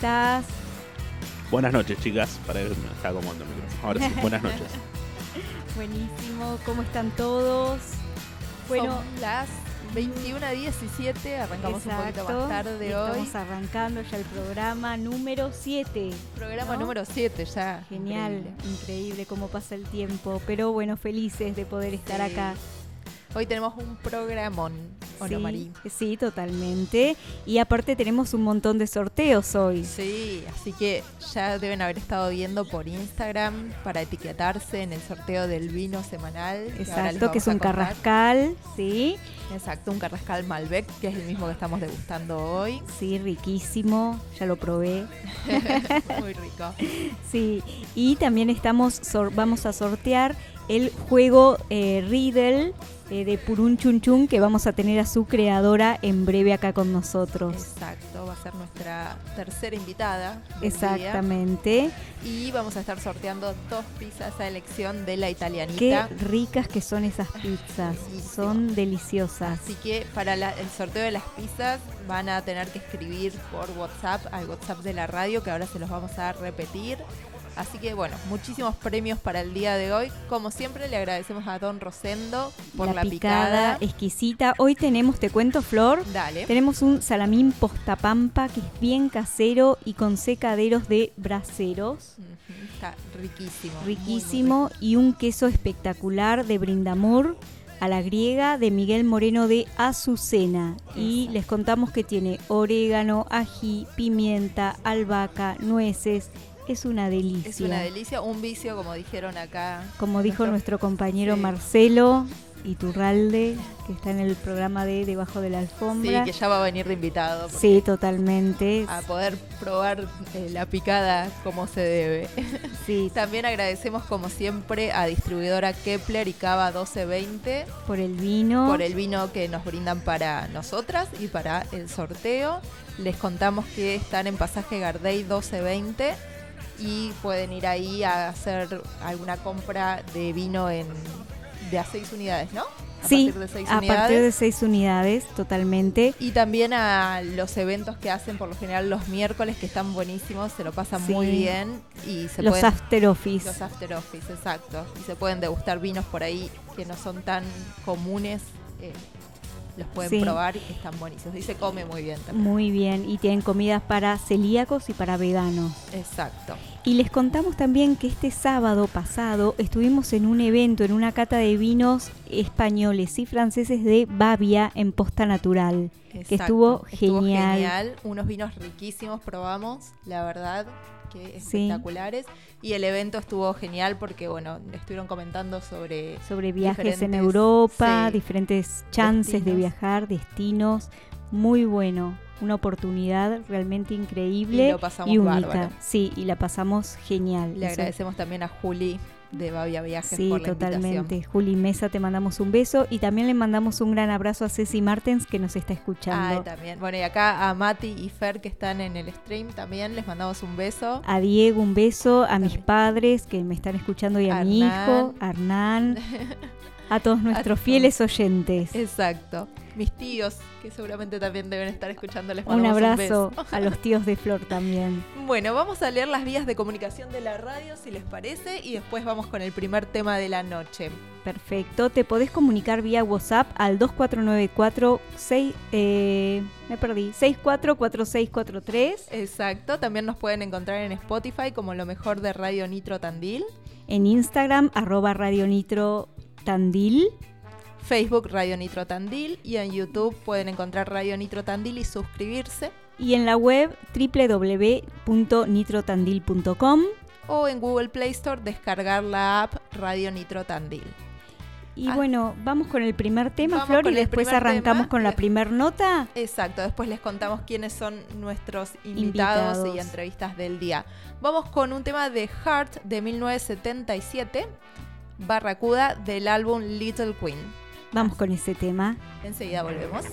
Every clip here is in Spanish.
estás? Buenas noches, chicas. Para él me está acomodando el micrófono. Ahora sí, buenas noches. Buenísimo, ¿cómo están todos? Bueno, Son las 21 a 17, arrancamos un poquito más tarde hoy. Estamos arrancando ya el programa número 7. Programa número 7 ya. Genial, increíble. increíble. cómo pasa el tiempo, pero bueno, felices de poder estar acá. Hoy tenemos un programón, ¿o sí, no, Marí? Sí, totalmente. Y aparte tenemos un montón de sorteos hoy. Sí, así que ya deben haber estado viendo por Instagram para etiquetarse en el sorteo del vino semanal. Exacto, que, es un carrascal, sí. Exacto, un carrascal Malbec, que es el mismo que estamos degustando hoy. Sí, riquísimo, ya lo probé. Muy rico. Sí, y también estamos vamos a sortear el juego eh, Riddle eh, de Purun Chun Chun que vamos a tener a su creadora en breve acá con nosotros. Exacto, va a ser nuestra tercera invitada. Exactamente. Y vamos a estar sorteando dos pizzas a elección de la italianita. Qué ricas que son esas pizzas, son deliciosas. Así que para el sorteo de las pizzas van a tener que escribir por WhatsApp al WhatsApp de la radio que ahora se los vamos a repetir Así que bueno, muchísimos premios para el día de hoy. Como siempre, le agradecemos a Don Rosendo por la, picada, exquisita. Hoy tenemos, te cuento, Flor. Dale. Tenemos un salamín postapampa que es bien casero y con secaderos de braseros. Está riquísimo. Riquísimo. Y un queso espectacular de Brindamor a la griega de Miguel Moreno de Azucena. Y les contamos que tiene orégano, ají, pimienta, albahaca, nueces es una delicia. Es una delicia, un vicio, como dijeron acá. Como dijo nuestro, compañero Marcelo Iturralde, que está en el programa de Debajo de la Alfombra. Sí, que ya va a venir de invitado. Sí, totalmente. A poder probar eh, la picada como se debe. Sí. También agradecemos, como siempre, a distribuidora Kepler y Cava 1220. Por el vino. Por el vino que nos brindan para nosotras y para el sorteo. Les contamos que están en pasaje Gardey 1220 y pueden ir ahí a hacer alguna compra de vino en de a seis unidades, ¿no? A sí, partir de seis a partir de seis unidades, totalmente. Y también a los eventos que hacen por lo general los miércoles, que están buenísimos, se lo pasan muy bien. y se Los after office. Los after office, exacto. Y se pueden degustar vinos por ahí que no son tan comunes. Eh, los pueden probar y están buenísimos. Y se come muy bien también. Muy bien, y tienen comidas para celíacos y para veganos. Exacto. Y les contamos también que este sábado pasado estuvimos en un evento, en una cata de vinos españoles y franceses de Bavia en Posta Natural, que estuvo, estuvo genial. Unos vinos riquísimos probamos, la verdad que espectaculares. Y el evento estuvo genial porque, bueno, estuvieron comentando sobre... Sobre viajes en Europa, diferentes chances de viajar, destinos. Muy bueno, una oportunidad realmente increíble y, única. Sí, y la pasamos genial. Le agradecemos también a Juli de Babia Viajes sí, por la totalmente. Juli Mesa, te mandamos un beso y también le mandamos un gran abrazo a Ceci Martens que nos está escuchando. Ah, también. Bueno, y acá a Mati y Fer que están en el stream también les mandamos un beso. A Diego un beso, a mis padres que me están escuchando y a, mi hijo, a Hernán. a todos nuestros fieles oyentes. Exacto. Mis tíos, que seguramente también deben estar escuchando, les un abrazo a los tíos de Flor también. Bueno, vamos a leer las vías de comunicación de la radio, si les parece, y después vamos con el primer tema de la noche. Perfecto, te podés comunicar vía WhatsApp al 2494 eh, me perdí, 644643. Exacto, también nos pueden encontrar en Spotify como lo mejor de Radio Nitro Tandil. En Instagram, arroba Radio Nitro Tandil. Facebook Radio Nitro Tandil y en YouTube pueden encontrar Radio Nitro Tandil y suscribirse. Y en la web www.nitrotandil.com o en Google Play Store descargar la app Radio Nitro Tandil. Y ah. bueno, vamos con el primer tema, Flor, y después arrancamos con la primer nota. Exacto, después les contamos quiénes son nuestros invitados, y entrevistas del día. Vamos con un tema de Heart de 1977 Barracuda del álbum Little Queen. Vamos con ese tema. Enseguida volvemos.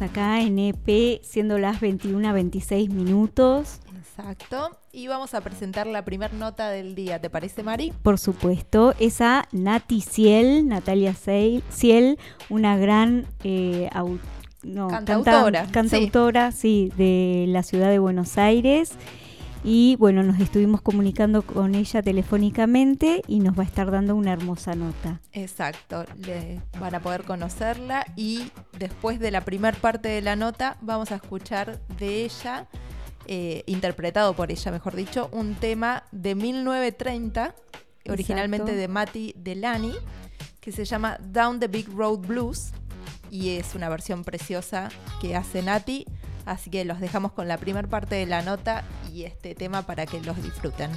Acá en EP, siendo las 21 a 26 minutos. Exacto. Y vamos a presentar la primera nota del día. ¿Te parece, Mari? Por supuesto. Es a Nati Ciel, Natalia Ciel, una gran eh, cantautora. cantautora, sí, de la ciudad de Buenos Aires y bueno, nos estuvimos comunicando con ella telefónicamente y nos va a estar dando una hermosa nota. Exacto, le van a poder conocerla y después de la primera parte de la nota vamos a escuchar de ella, eh, interpretado por ella mejor dicho, un tema de 1930, originalmente de Mati Delani, que se llama Down the Big Road Blues y es una versión preciosa que hace Nati Así que los dejamos con la primera parte de la nota y este tema para que los disfruten.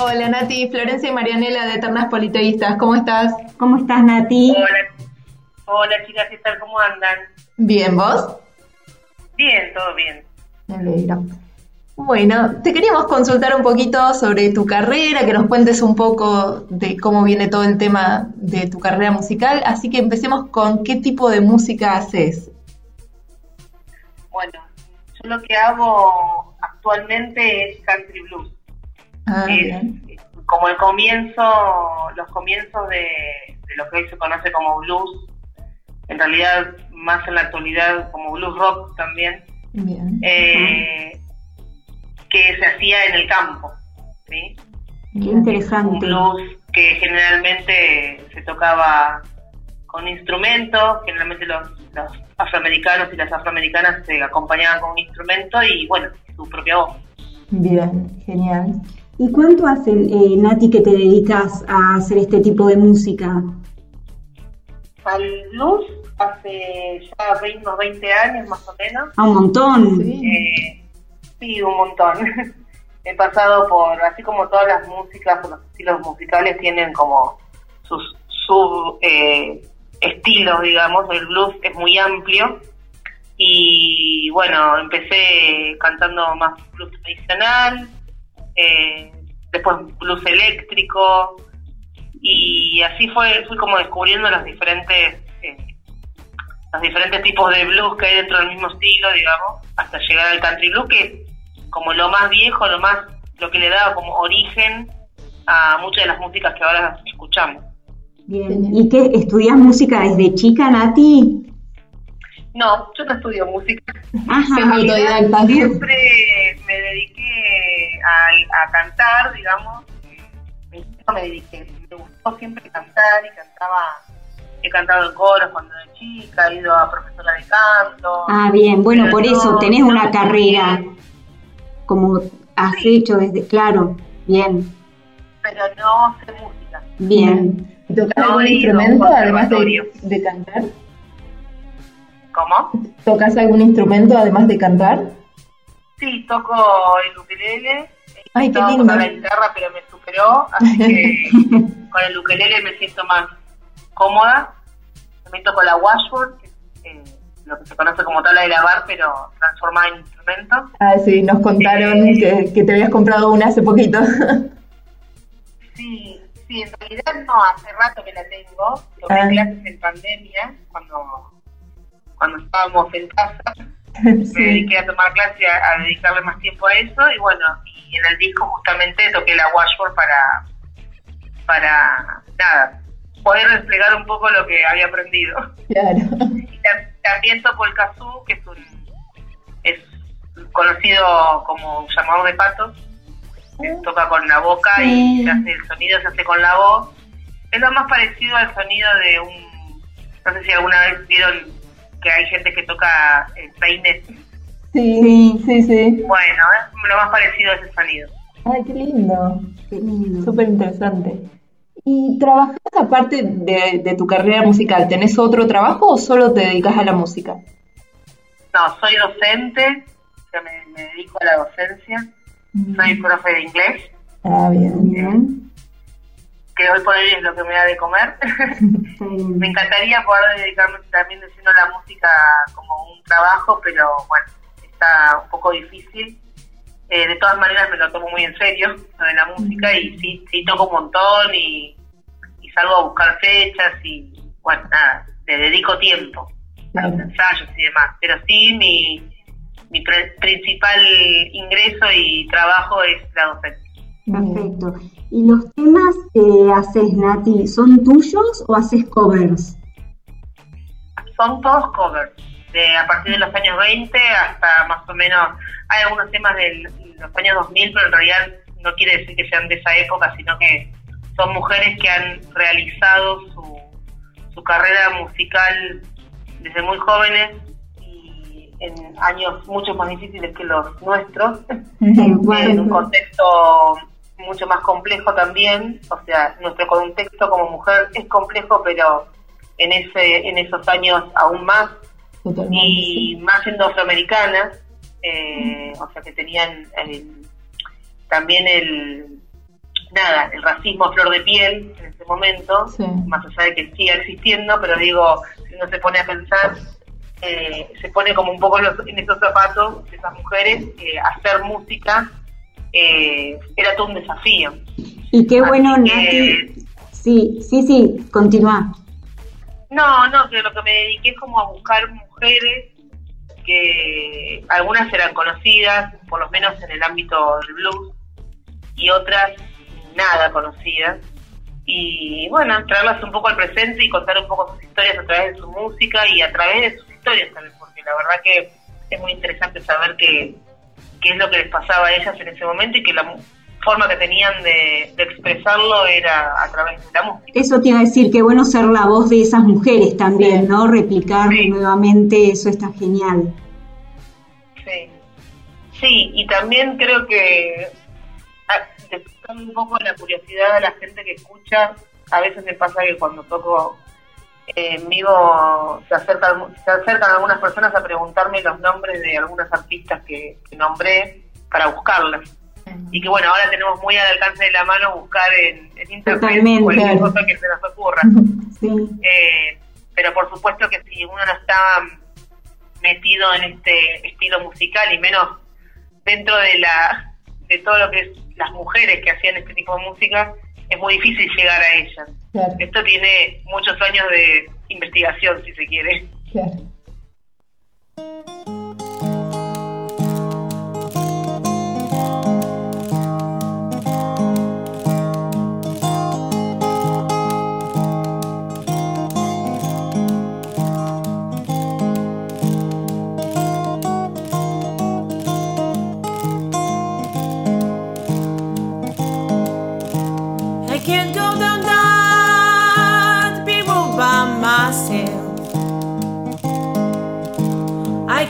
Hola Nati, Florencia y Marianela de Eternas Politeístas, ¿cómo estás? ¿Cómo estás Nati? Hola, hola chicas, ¿qué tal? ¿Cómo andan? Bien, ¿vos? Bien, todo bien. Me alegro. Bueno, te queríamos consultar un poquito sobre tu carrera, que nos cuentes un poco de cómo viene todo el tema de tu carrera musical, así que empecemos con qué tipo de música haces. Bueno, yo lo que hago actualmente es country blues. Ah, como el comienzo, los comienzos de, de lo que hoy se conoce como blues, en realidad más en la actualidad como blues rock también, Bien. eh, que se hacía en el campo. ¿sí? Qué Un interesante. blues que generalmente se tocaba con instrumentos, generalmente los, los afroamericanos y las afroamericanas se acompañaban con un instrumento y bueno, su propia voz. Bien, genial. ¿Y cuánto hace, eh, Nati, que te dedicas a hacer este tipo de música? Al blues hace ya 20, unos 20 años más o menos. A un montón. Sí. Eh, sí, un montón. He pasado por, así como todas las músicas, los estilos musicales tienen como sus sub eh, estilos, digamos. El blues es muy amplio. Y bueno, empecé cantando más blues tradicional, eh, después blues eléctrico, y así fue, fui como descubriendo los diferentes eh, los diferentes tipos de blues que hay dentro del mismo estilo, digamos, hasta llegar al country blues, que es como lo más viejo, lo más, lo que le da como origen a muchas de las músicas que ahora escuchamos. Bien. ¿Y qué estudias música desde chica, Nati? No, yo no estudio música. Ajá. Autodidacta. siempre me dediqué a, a cantar, digamos. Me dediqué, me gustó siempre cantar y cantaba. He cantado en coros cuando era chica, he ido a profesora de canto. Ah, bien. Bueno, por eso tenés una carrera como has hecho desde, claro. Bien, Pero no sé música. bien. ¿Y ¿Tocas No algún instrumento además de, cantar? ¿Cómo? ¿Tocas algún instrumento además de cantar? Sí, toco el ukelele. Ay, qué lindo. tocar la guitarra, pero me superó, así que con el ukelele me siento más cómoda. También toco la washboard, que es eh, lo que se conoce como tabla de lavar, pero transformada en instrumento. Ah, sí, nos contaron Eh. que, que te habías comprado una hace poquito. Sí, sí, en realidad no, hace rato que la tengo. Tomé Ah. clases en pandemia, cuando, cuando estábamos en casa. me sí. dediqué a tomar clase, a, a dedicarle más tiempo a eso y bueno, y en el disco justamente toqué la washboard para, para, nada, poder desplegar un poco lo que había aprendido. Claro. Y tam- también toco el kazoo, que es un, es conocido como llamador de patos, toca con la boca y se hace, el sonido se hace con la voz. Es lo más parecido al sonido de un, no sé si alguna vez vieron que hay gente que toca el peine Sí, sí, sí. Bueno, es lo más parecido a ese sonido. Ay, qué lindo. Qué lindo. Súper interesante. ¿Y trabajas aparte de, de tu carrera musical? ¿Tenés otro trabajo o solo te dedicas a la música? No, soy docente, o sea, me, me dedico a la docencia. Soy profe de inglés, Ah, bien. Bien. que hoy por hoy es lo que me da de comer. Me encantaría poder dedicarme también diciendo la música como un trabajo, pero bueno, está un poco difícil. Eh, de todas maneras me lo tomo muy en serio, lo de la música, y sí, sí toco un montón y, y salgo a buscar fechas y bueno, nada, le dedico tiempo. a los ensayos y demás. Pero sí, mi, mi principal ingreso y trabajo es la docencia. Perfecto. ¿Y los temas que haces, Nati, son tuyos o haces covers? Son todos covers, de a partir de los años 20 hasta más o menos, hay algunos temas de los años 2000, pero en realidad no quiere decir que sean de esa época, sino que son mujeres que han realizado su, su carrera musical desde muy jóvenes en años mucho más difíciles que los nuestros. en un contexto mucho más complejo también, o sea, nuestro contexto como mujer es complejo, pero en ese en esos años aún más Totalmente. y más siendo afroamericanas, eh, o sea que tenían el- también el nada, el racismo a flor de piel en ese momento, Sí. más allá de que siga existiendo, pero digo, si uno se pone a pensar, eh, se pone como un poco en, los- en esos zapatos de esas mujeres, eh, hacer música eh, era todo un desafío. Y qué Así bueno, que- Nati. Sí, sí, sí, continúa. No, no, que lo que me dediqué como a buscar mujeres que algunas eran conocidas, por lo menos en el ámbito del blues, y otras nada conocidas. y bueno, traerlas un poco al presente y contar un poco sus historias a través de su música y a través de sus historias también, porque la verdad que es muy interesante saber qué, qué es lo que les pasaba a ellas en ese momento y que la forma que tenían de, expresarlo era a través de la música. Eso te iba a decir, que bueno ser la voz de esas mujeres también, ¿no? Replicar nuevamente, eso está genial. Sí, sí, y también creo que despertando un poco la curiosidad de la gente que escucha, a veces me pasa que cuando toco en vivo se acercan, se acercan algunas personas a preguntarme los nombres de algunas artistas que, nombré para buscarlas. Y que bueno, ahora tenemos muy al alcance de la mano buscar en, internet cualquier cosa que se nos ocurra. Eh, pero por supuesto que si uno no está metido en este estilo musical y menos dentro de la de todo lo que es las mujeres que hacían este tipo de música, es muy difícil llegar a ellas. Esto tiene muchos años de investigación, si se quiere.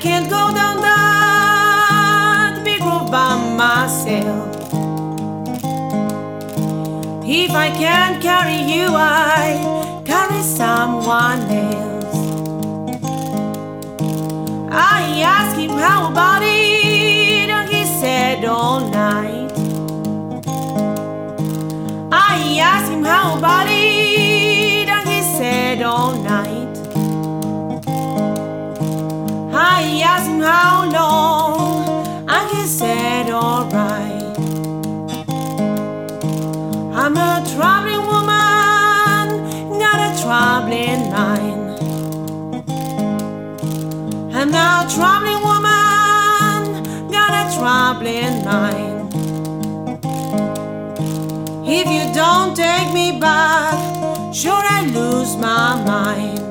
Can't go down that big road by myself. If I can't carry you, I carry someone else. I asked him how about it, and he said all night. I asked him how about it, how long, and he said, alright. I'm a traveling woman, not a traveling mind. I'm a traveling woman, got a traveling mind. If you don't take me back, sure I lose my mind.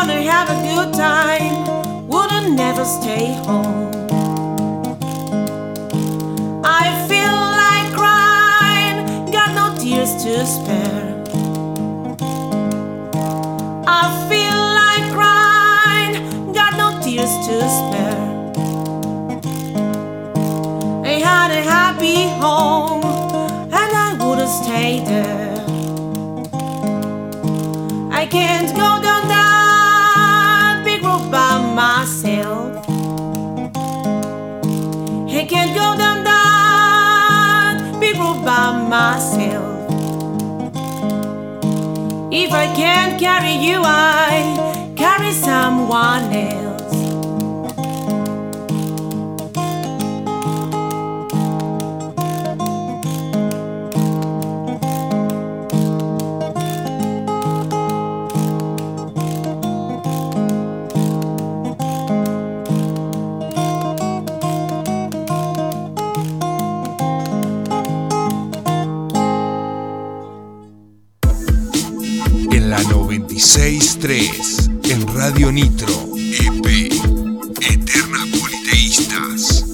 Gonna have a good time, wouldn't never stay home. I feel like crying, got no tears to spare. I feel like crying, got no tears to spare. had a happy home and I would have stayed there. I can't go myself. I can't go down that big road by myself. If I can't carry you, I carry someone else. En Radio Nitro, EP, Eterna Politeístas.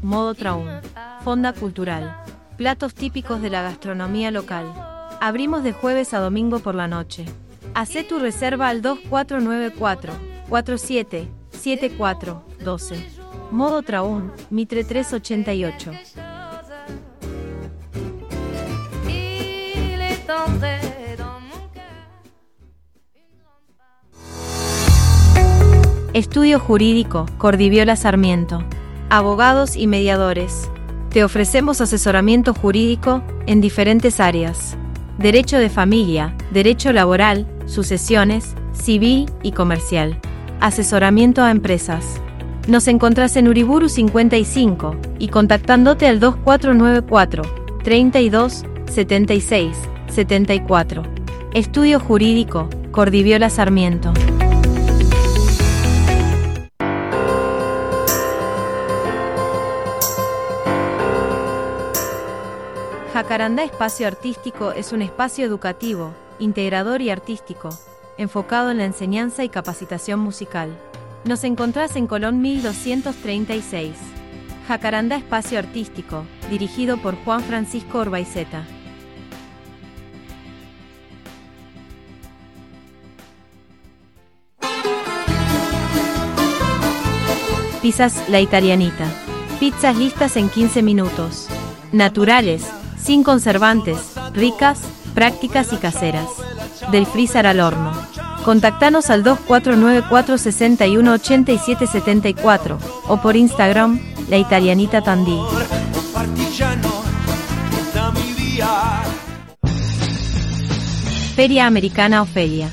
Modo Traum, Fonda Cultural, platos típicos de la gastronomía local. Abrimos de jueves a domingo por la noche. Hacé tu reserva al 2494 47 74 12. Modo Traún, Mitre 388. j'attendrai dans mon cœur. Estudio Jurídico, Cordiviola Sarmiento. Abogados y mediadores. Te ofrecemos asesoramiento jurídico en diferentes áreas. Derecho de familia, derecho laboral, sucesiones, civil y comercial. Asesoramiento a empresas. Nos encontrás en Uriburu 55 y contactándote al 2494 32 76 74. Estudio Jurídico, Cordiviola Sarmiento. Jacarandá Espacio Artístico es un espacio educativo, integrador y artístico, enfocado en la enseñanza y capacitación musical. Nos encontrás en Colón 1236. Jacarandá Espacio Artístico, dirigido por Juan Francisco Orbaizeta. Pizzas La Italianita. Pizzas listas en 15 minutos. Naturales, sin conservantes, ricas, prácticas y caseras. Del freezer al horno. Contactanos al 2494 61 87 74 o por Instagram, La Italianita Tandí. Feria Americana Ofelia.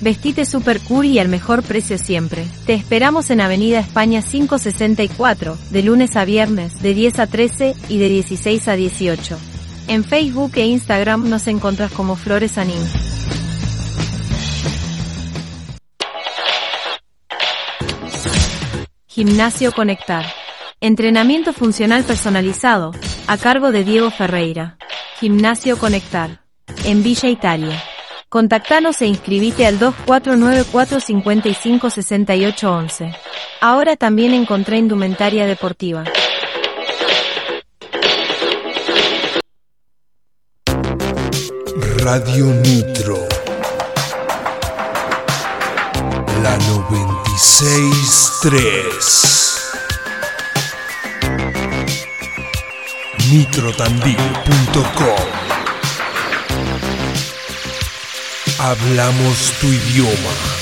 Vestite super cool y al mejor precio siempre. Te esperamos en Avenida España 564, de lunes a viernes, de 10 a 13 y de 16 a 18. En Facebook e Instagram nos encontrás como Flores Anim. Gimnasio Conectar. Entrenamiento funcional personalizado, a cargo de Diego Ferreira. Gimnasio Conectar. En Villa Italia. Contactanos e inscribite al 2494 55 68 11. Ahora también encontré indumentaria deportiva. Radio Nitro. La 963. Nitrotandil.com Hablamos tu idioma.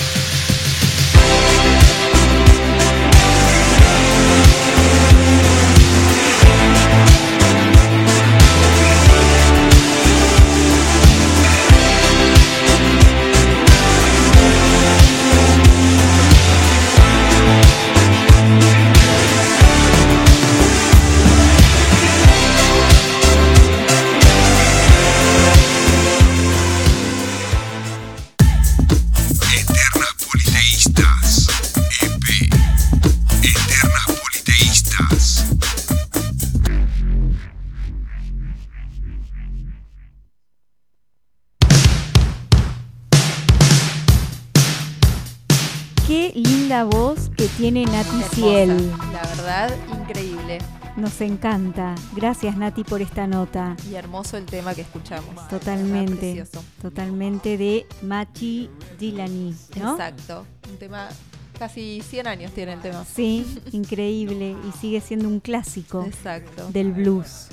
Nati Ciel. La verdad, increíble. Nos encanta. Gracias Nati por esta nota. Y hermoso el tema que escuchamos. Totalmente. Totalmente de Machi Dilani, ¿no? Exacto. Un tema, casi 100 años tiene el tema. Sí, increíble. Y sigue siendo un clásico Exacto. del blues.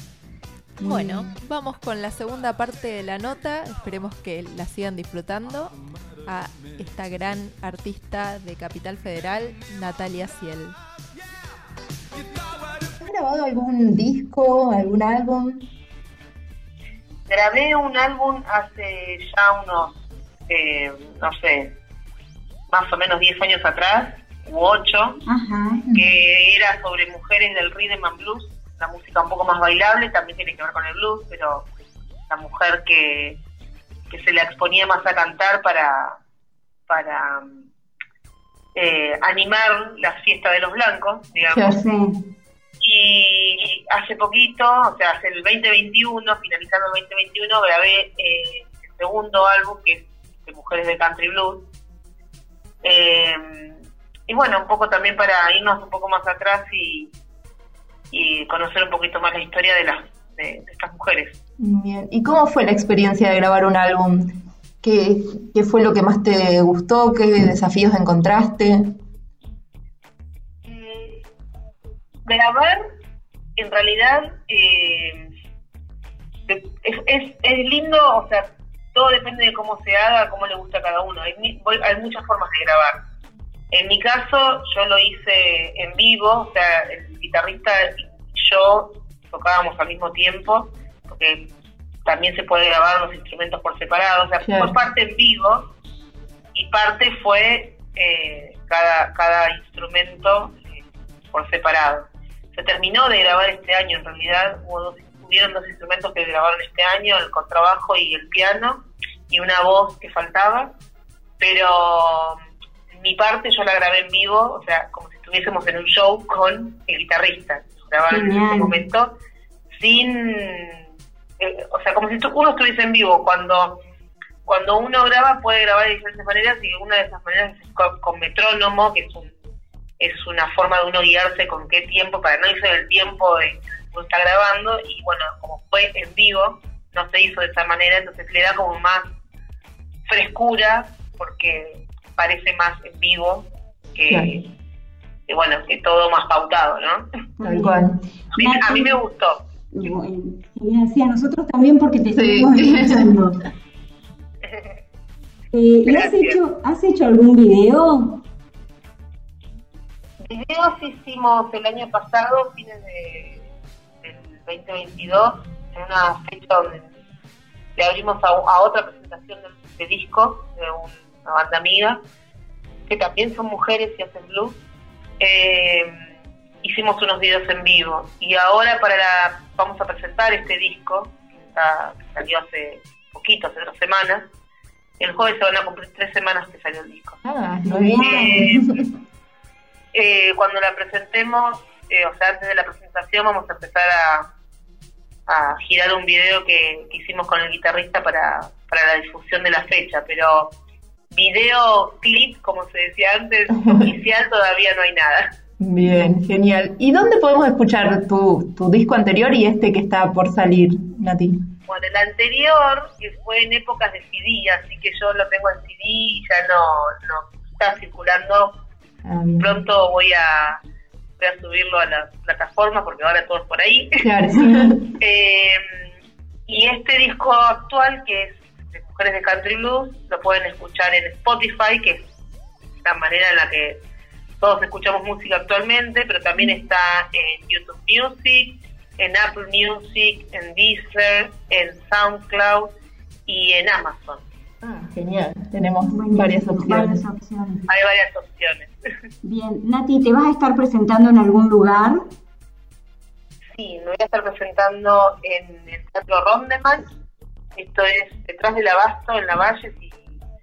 Bueno, vamos con la segunda parte de la nota. Esperemos que la sigan disfrutando. A esta gran artista de Capital Federal, Natalia Ciel. ¿Has grabado algún disco, algún álbum? Grabé un álbum hace ya unos, eh, no sé, más o menos 10 años atrás, u 8, Ajá. que era sobre mujeres del rhythm and blues, la música un poco más bailable, también tiene que ver con el blues, pero la mujer que, que se le exponía más a cantar para, para eh, animar la fiesta de los blancos, digamos. sí. Y hace poquito, o sea, hace el 2021, finalizando el 2021, grabé eh, el segundo álbum, que es de Mujeres de Country Blues. Eh, y bueno, un poco también para irnos un poco más atrás y, y conocer un poquito más la historia de, las de, de estas mujeres. Bien. ¿Y cómo fue la experiencia de grabar un álbum? ¿Qué, fue lo que más te gustó? ¿Qué desafíos encontraste? Mm, grabar, en realidad, eh, es, es, lindo, o sea, todo depende de cómo se haga, cómo le gusta a cada uno. Hay, hay muchas formas de grabar. En mi caso, yo lo hice en vivo, o sea, el guitarrista y yo tocábamos al mismo tiempo, porque también se puede grabar los instrumentos por separado, o sea, Claro. fue parte en vivo y parte fue eh, cada, cada instrumento eh, por separado. Se terminó de grabar este año, en realidad hubo dos, hubieron dos instrumentos que grabaron este año, el contrabajo y el piano, y una voz que faltaba, pero mi parte yo la grabé en vivo, o sea, como si estuviésemos en un show con el guitarrista, grabaron en ese momento, sin, eh, o sea, como si uno estuviese en vivo, cuando cuando uno graba puede grabar de diferentes maneras y una de esas maneras es con, con metrónomo, que es un es una forma de uno guiarse con qué tiempo, para no irse del tiempo de uno está grabando, y bueno, como fue en vivo, no se hizo de esa manera, entonces le da como más frescura, porque parece más en vivo que, Claro. que, bueno, que todo más pautado, ¿no? Tal cual. A mí, a mí me gustó. Bueno, genial, sí, a nosotros también porque te Sí. estuvimos escuchando. Eh, ¿y has hecho, has hecho algún video? Videos hicimos el año pasado, fines de, del 2022, en una fecha donde le abrimos a, a otra presentación de, de disco de una banda amiga, que también son mujeres y hacen blues. Eh, hicimos unos videos en vivo y ahora para la, vamos a presentar este disco que, está- que salió hace poquito, hace dos semanas. El jueves se van a cumplir tres semanas que salió el disco. Ah, Muy muy bien. Eh, cuando la presentemos, eh, o sea, antes de la presentación, vamos a empezar a, a girar un video que, que hicimos con el guitarrista para, para la difusión de la fecha, pero video clip, como se decía antes, oficial todavía no hay nada. Bien, genial. ¿Y dónde podemos escuchar tu, tu disco anterior y este que está por salir, Nati? Bueno, el anterior, que fue en épocas de CD, así que yo lo tengo en CD y ya no, no está circulando Ah, pronto voy a, voy a subirlo a las plataformas porque ahora todo es por ahí. Claro, sí. Eh, y este disco actual, que es de Mujeres de Country Blues, lo pueden escuchar en Spotify, que es la manera en la que todos escuchamos música actualmente, pero también está en YouTube Music, en Apple Music, en Deezer, en SoundCloud y en Amazon. Ah, genial. Tenemos varias opciones. varias opciones. Hay varias opciones. Bien, Nati, ¿te vas a estar presentando en algún lugar? Sí, me voy a estar presentando en el Teatro Rondeman. Esto es detrás del Abasto, en la Valle. Si,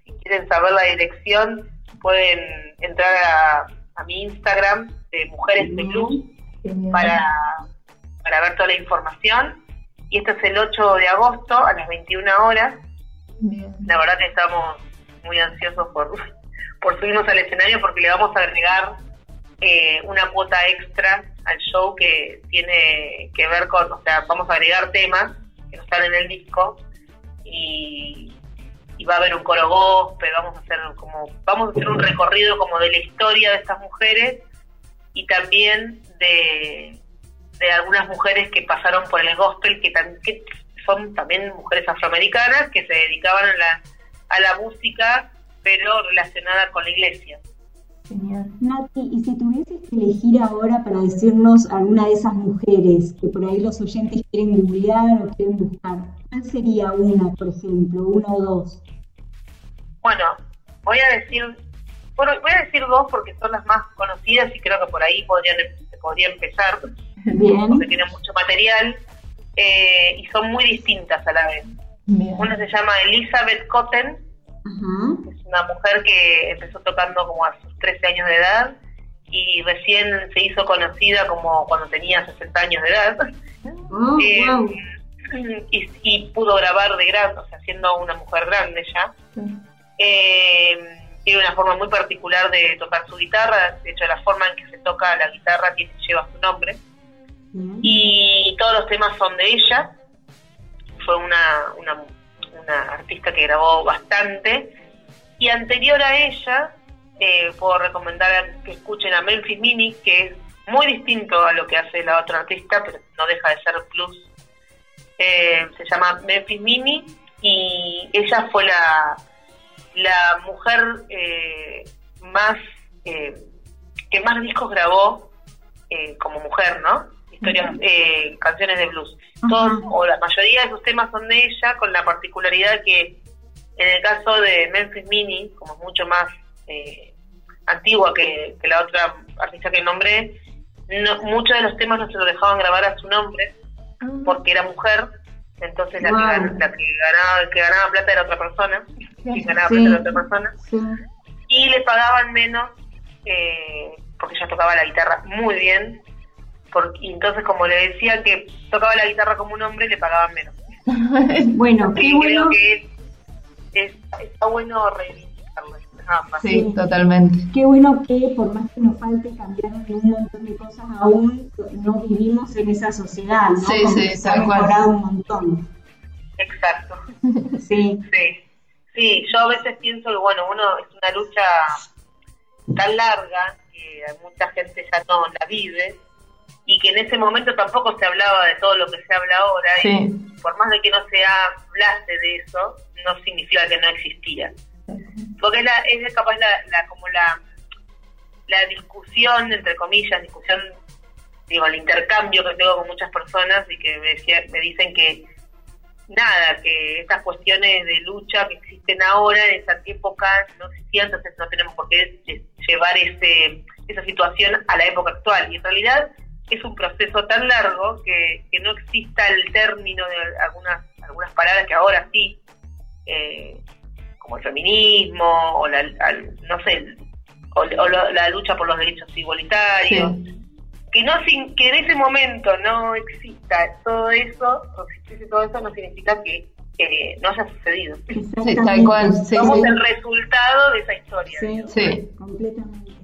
si quieren saber la dirección, pueden entrar a, a mi Instagram de Mujeres de Blues Genial. para, para ver toda la información. Y esto es el 8 de agosto a las 21 horas. Bien. La verdad que estamos muy ansiosos por, por subirnos al escenario porque le vamos a agregar eh, una cuota extra al show que tiene que ver con, o sea, vamos a agregar temas que no están en el disco y, va a haber un coro gospel, vamos a hacer como, vamos a hacer un recorrido como de la historia de estas mujeres y también de, de algunas mujeres que pasaron por el gospel que, tam- que son también mujeres afroamericanas que se dedicaban a la, a la música pero relacionada con la iglesia. Genial. Nati, y si tuvieses que elegir ahora para decirnos alguna de esas mujeres que por ahí los oyentes quieren googlear o quieren buscar, ¿cuál sería una, por ejemplo, una o dos? Bueno, voy a decir, bueno, voy a decir dos porque son las más conocidas y creo que por ahí podrían, se podría empezar Bien, porque tienen mucho material eh, y son muy distintas a la vez. Bien. Una se llama Elizabeth Cotten, es una mujer que empezó tocando como a sus 13 años de edad y recién se hizo conocida como cuando tenía 60 años de edad. oh, Eh, wow, y, y pudo grabar de grande, o sea, siendo una mujer grande ya. Eh, tiene una forma muy particular de tocar su guitarra, de hecho la forma en que se toca la guitarra tiene, lleva su nombre. Y todos los temas son de ella. Fue una, una, una artista que grabó bastante. Y anterior a ella, eh, puedo recomendar que escuchen a Memphis Mini, que es muy distinto a lo que hace la otra artista, pero no deja de ser blues. Eh, se llama Memphis Mini y ella fue la, la mujer eh, más eh, que más discos grabó eh, como mujer, ¿no? Historias, eh, canciones de blues. Todos, o la mayoría de sus temas son de ella, con la particularidad que en el caso de Memphis Mini, como es mucho más eh, antigua que, que la otra artista que nombré, no, muchos de los temas no se lo dejaban grabar a su nombre porque era mujer, entonces la, que, la que ganaba que ganaba plata era otra persona, quien ganaba Sí. plata era otra persona, Sí. y le pagaban menos eh, porque ella tocaba la guitarra muy bien, porque, y entonces como le decía que tocaba la guitarra como un hombre, le pagaban menos. Bueno, Así qué bueno. que es, es- está bueno reivindicarlo. Sí, totalmente. Qué bueno que por más que nos falte cambiar un montón de cosas, aún no vivimos en esa sociedad, ¿no? Sí, Como sí, se ha mejorado un montón. Exacto. Sí. Sí. Sí, yo a veces pienso que, bueno, uno es una lucha tan larga que mucha gente ya no la vive y que en ese momento tampoco se hablaba de todo lo que se habla ahora Sí. y por más de que no se hablase de eso, no significa que no existía. Porque es, la, es capaz la, la, como la, la discusión, entre comillas, discusión, digo, el intercambio que tengo con muchas personas y que me, decía- me dicen que nada, que estas cuestiones de lucha que existen ahora en esa época no existían, entonces no tenemos por qué lle- llevar ese, esa situación a la época actual. Y en realidad es un proceso tan largo que, que no exista el término de algunas, algunas palabras que ahora sí, eh, como el feminismo o la, al- no sé, o, o la, la lucha por los derechos igualitarios que no sin, que en ese momento no exista todo eso, o existiese todo eso no significa que eh, no haya sucedido. Sí, tal cual. Sí, Somos sí. el resultado de esa historia. Sí, digamos. Sí. completamente.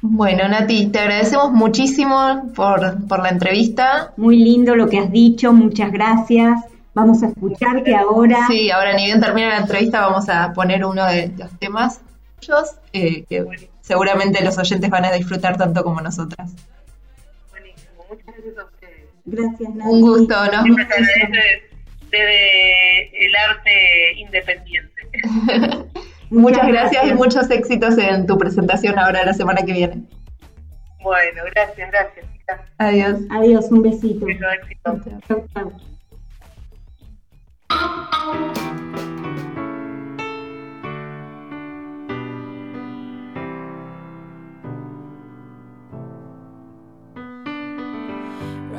Bueno, Nati, te agradecemos muchísimo por, por la entrevista. Muy lindo lo que has dicho, muchas gracias. Vamos a escucharte ahora. Sí, ahora ni bien termina la entrevista vamos a poner uno de los temas tuyos, eh, que seguramente los oyentes van a disfrutar tanto como nosotras. Buenísimo. Muchas gracias a ustedes. Gracias, Nati. Un gusto, nos agradece desde el arte independiente. Muchas gracias y muchos éxitos en tu presentación ahora la semana que viene. Bueno, gracias, gracias. chicas. Adiós. Adiós, un besito. Mucho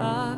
love.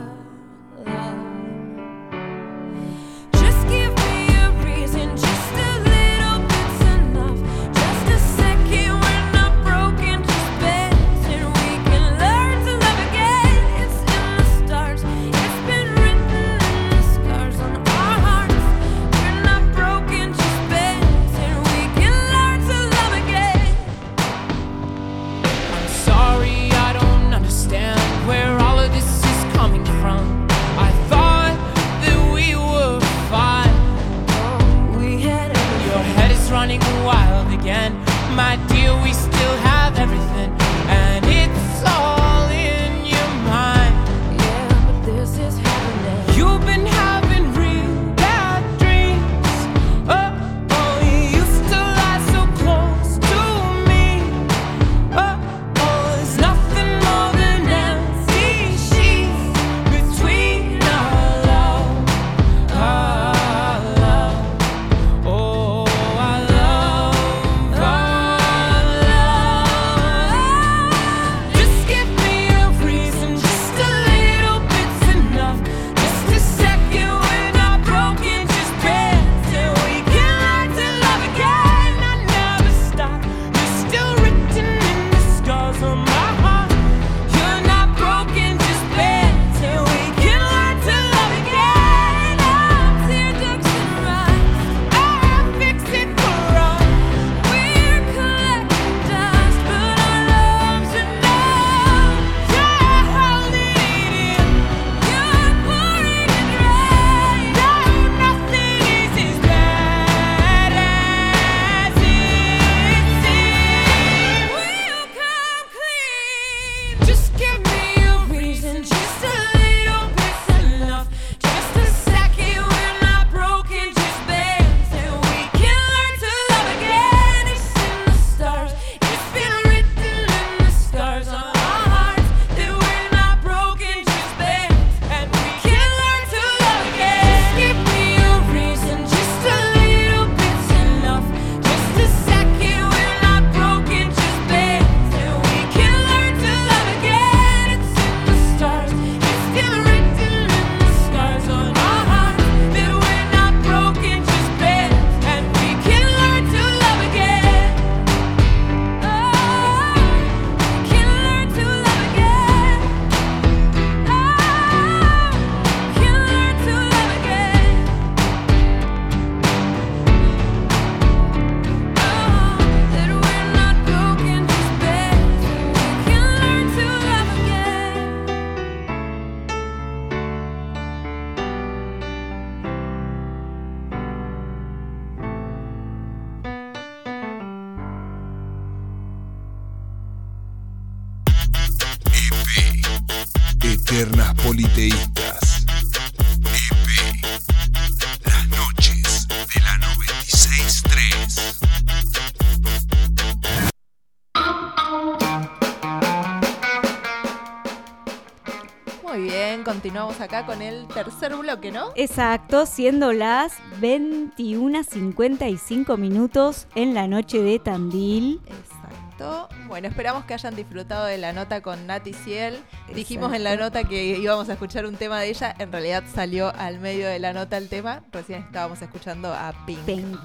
Continuamos acá con el tercer bloque, ¿no? Exacto, siendo las 21.55 minutos en la noche de Tandil. Exacto. Bueno, esperamos que hayan disfrutado de la nota con Nati Ciel. Dijimos en la nota que íbamos a escuchar un tema de ella. En realidad salió al medio de la nota el tema. Recién estábamos escuchando a Pink. Pink.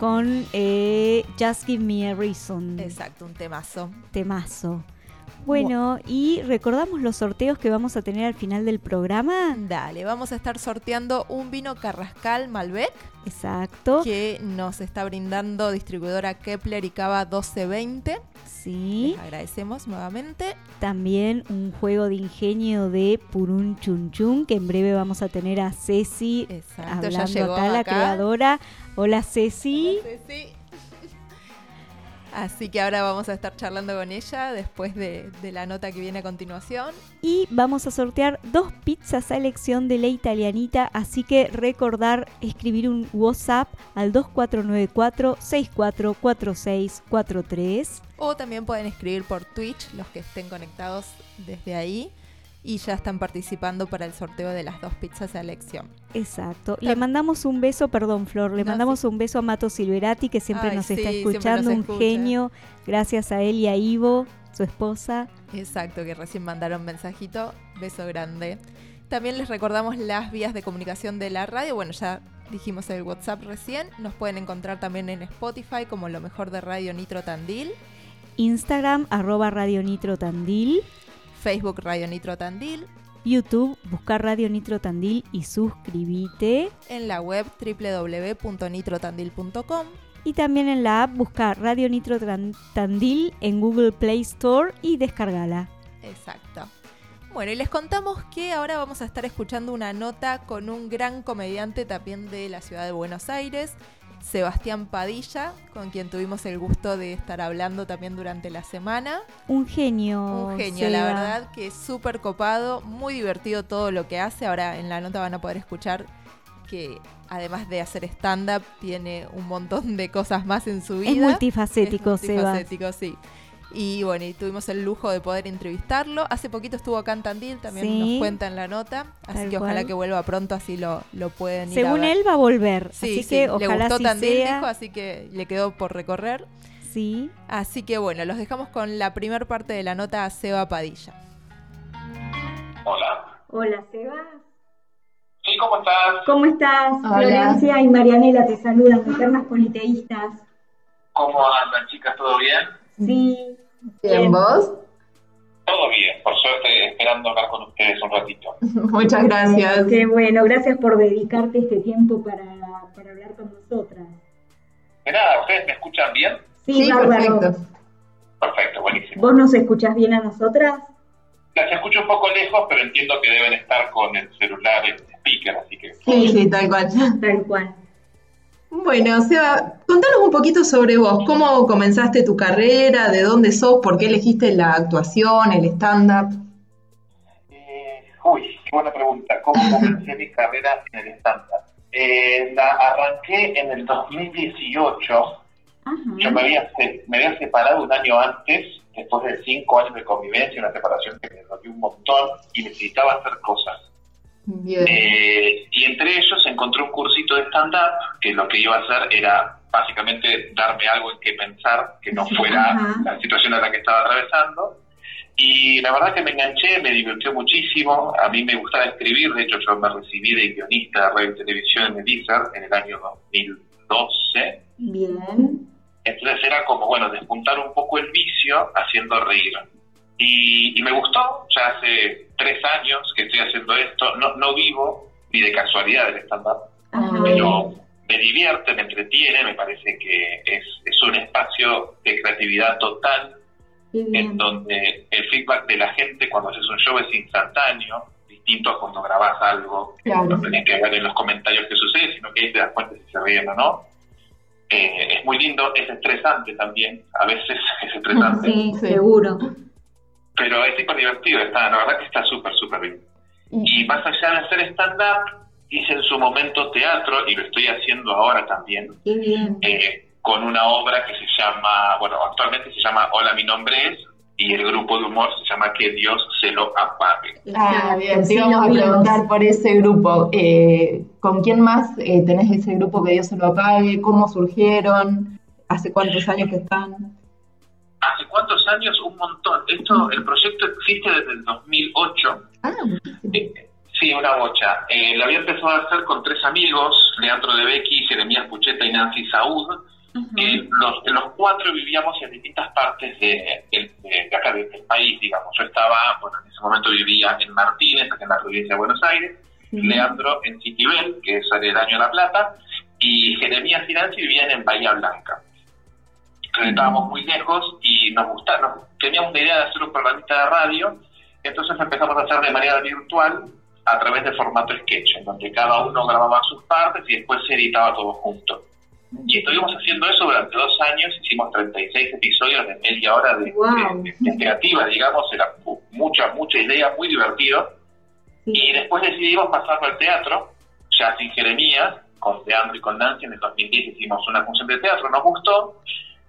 Con eh, Just Give Me a Reason. Exacto, un temazo. Temazo. Bueno, y recordamos los sorteos que vamos a tener al final del programa. Dale, vamos a estar sorteando un vino Carrascal Malbec Exacto. que nos está brindando distribuidora Kepler y Cava 1220. Sí. Les agradecemos nuevamente. También un juego de ingenio de Purun Chun Chun, que en breve vamos a tener a Ceci Exacto, ya hablando llegó acá, la acá. creadora. Hola Ceci. Sí. Así que ahora vamos a estar charlando con ella después de, de la nota que viene a continuación. Y vamos a sortear dos pizzas a elección de la italianita, así que recordar escribir un WhatsApp al 2494-644643. O también pueden escribir por Twitch los que estén conectados desde ahí y ya están participando para el sorteo de las dos pizzas a elección. Exacto. Le mandamos un beso, perdón Flor, le No, mandamos un beso a Mato Silverati que siempre Ay, nos sí, está escuchando, nos un escucha. genio. Gracias a él y a Ivo, su esposa. Exacto, que recién mandaron mensajito. Beso grande. También les recordamos las vías de comunicación de la radio. Bueno, ya dijimos el WhatsApp recién. Nos pueden encontrar también en Spotify como lo mejor de Radio Nitro Tandil. Instagram, arroba Radio Nitro Tandil. Facebook Radio Nitro Tandil. YouTube, buscar Radio Nitro Tandil y suscribite. En la web www.nitrotandil.com. Y también en la app buscar Radio Nitro Tandil en Google Play Store y descargala. Exacto. Bueno, y les contamos que ahora vamos a estar escuchando una nota con un gran comediante también de la ciudad de Buenos Aires, Sebastián Padilla, con quien tuvimos el gusto de estar hablando también durante la semana. Un genio. Un genio, la Seba. verdad que es súper copado, muy divertido todo lo que hace. Ahora en la nota van a poder escuchar que además de hacer stand-up, tiene un montón de cosas más en su vida. Es multifacético, Es multifacético, sí. Y bueno, y tuvimos el lujo de poder entrevistarlo. Hace poquito estuvo acá en Tandil, también Sí. nos cuenta en la nota. Así que ojalá cual. que vuelva pronto, así lo, lo pueden ir a Según ver. él va a volver. Sí, así sí, que le ojalá gustó así Tandil, sea. dijo, así que le quedó por recorrer. Sí. Así que bueno, los dejamos con la primera parte de la nota a Seba Padilla. Hola. Hola, Seba. Sí, ¿cómo estás? ¿Cómo estás? Hola. Florencia y Marianela te saludan, eternas politeístas. ¿Cómo andan, chicas? ¿Todo bien? Sí. Bien, ¿vos? Todo bien, por suerte, esperando hablar con ustedes un ratito. Muchas gracias. Qué bueno, gracias por dedicarte este tiempo para, para hablar con nosotras. De nada, ¿ustedes me escuchan bien? Sí, Sí, perfecto. Perfecto, buenísimo. ¿Vos nos escuchás bien a nosotras? Las escucho un poco lejos, pero entiendo que deben estar con el celular en speaker, así que... Sí, sí, tal cual. Tal cual. Bueno, Seba, contanos un poquito sobre vos. ¿Cómo comenzaste tu carrera? ¿De dónde sos? ¿Por qué elegiste la actuación, el stand-up? Eh, uy, qué buena pregunta. ¿Cómo comencé mi carrera en el stand-up? Eh, la arranqué en el 2018. Ajá. Yo me había, me había separado un año antes, después de cinco años de convivencia, una separación que me dolió un montón y necesitaba hacer cosas. Eh, y entre ellos encontré un cursito de stand-up que lo que iba a hacer era básicamente darme algo en que pensar que no fuera Ajá. la situación a la que estaba atravesando. Y la verdad que me enganché, me divirtió muchísimo. A mí me gustaba escribir, de hecho yo me recibí de guionista de radio y televisión en el ISER en el año 2012. Bien. Entonces era como, bueno, despuntar un poco el vicio haciendo reír. Y, y me gustó, ya hace tres años que estoy haciendo esto. No, no vivo ni de casualidad del stand-up, pero me divierte, me entretiene, me parece que es, es un espacio de creatividad total Qué en donde el feedback de la gente cuando haces un show es instantáneo, distinto a cuando grabás algo, Claro. no tenés que ver en los comentarios que sucede, sino que ahí te das cuenta si se ríen o no. Eh, es muy lindo, es estresante también, a veces es estresante, Sí, seguro. Pero es súper divertido, está, la verdad que está súper, súper bien. Y más allá de hacer stand-up, hice en su momento teatro y lo estoy haciendo ahora también, Qué bien. eh, con una obra que se llama, bueno, actualmente se llama Hola, mi nombre es, y el grupo de humor se llama Que Dios se lo apague. Ah, bien, Sí, te íbamos lo a vimos. preguntar por ese grupo. Eh, ¿Con quién más eh, tenés ese grupo que Dios se lo apague? ¿Cómo surgieron? ¿Hace cuántos años que están? ¿Hace cuántos años? Un montón. Esto, el proyecto existe desde el 2008. Ah, Eh, Sí, una bocha. Eh, lo había empezado a hacer con tres amigos, Leandro de Becky, Jeremías Pucheta y Nancy Saúd. Eh, los, los cuatro vivíamos en distintas partes de, de- de acá de- del país, digamos. Yo estaba, bueno, en ese momento vivía en Martínez, en la provincia de Buenos Aires, Leandro en Citibel, que es aledaño a La Plata, y Jeremías y Nancy vivían en Bahía Blanca. Entonces estábamos muy lejos y nos gustaba, nos- teníamos una idea de hacer un programita de radio, entonces empezamos a hacer de manera virtual a través de formato sketch, en donde cada uno grababa sus partes y después se editaba todo junto. Y estuvimos haciendo eso durante dos años, hicimos 36 episodios de media hora de, Wow. de- de creativa, digamos, era mu- mucha, mucha idea, muy divertido. Y después decidimos pasarlo al teatro, ya sin Jeremías, con Leandro y con Nancy, en el 2010 hicimos una función de teatro, nos gustó,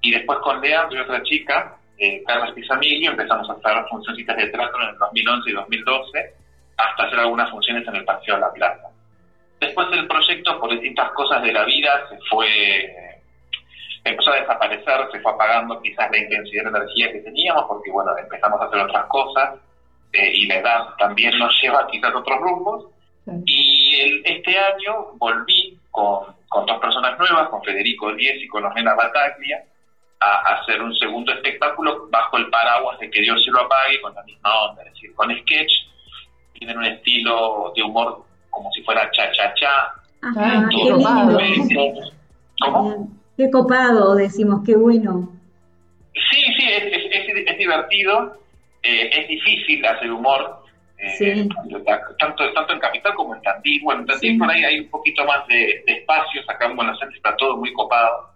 y después con Leandro y otra chica, eh, Carla Pisamilio, empezamos a hacer funcioncitas de teatro en el 2011 y 2012, hasta hacer algunas funciones en el Paseo de la Plaza. Después el proyecto, por distintas cosas de la vida, se fue, empezó a desaparecer, se fue apagando quizás la intensidad de energía que teníamos, porque bueno, empezamos a hacer otras cosas, eh, y la edad también nos lleva quizás a otros rumbos. Y el- este año volví con, con dos personas nuevas, con Federico Díez y con Ornella Bataglia, a, a hacer un segundo espectáculo bajo el paraguas de que Dios se lo apague, con la misma onda, es decir, con sketch, tienen un estilo de humor como si fuera cha-cha-cha. Ajá, qué lindo. diferente. ¿Cómo? Qué copado, decimos, qué bueno. Sí, sí, es, es, divertido, eh, es difícil hacer humor, eh, Sí. tanto, tanto en Capital como en Tandil. Bueno, en Tandil Sí. por ahí hay un poquito más de, de espacios, acá en Buenos Aires está todo muy copado,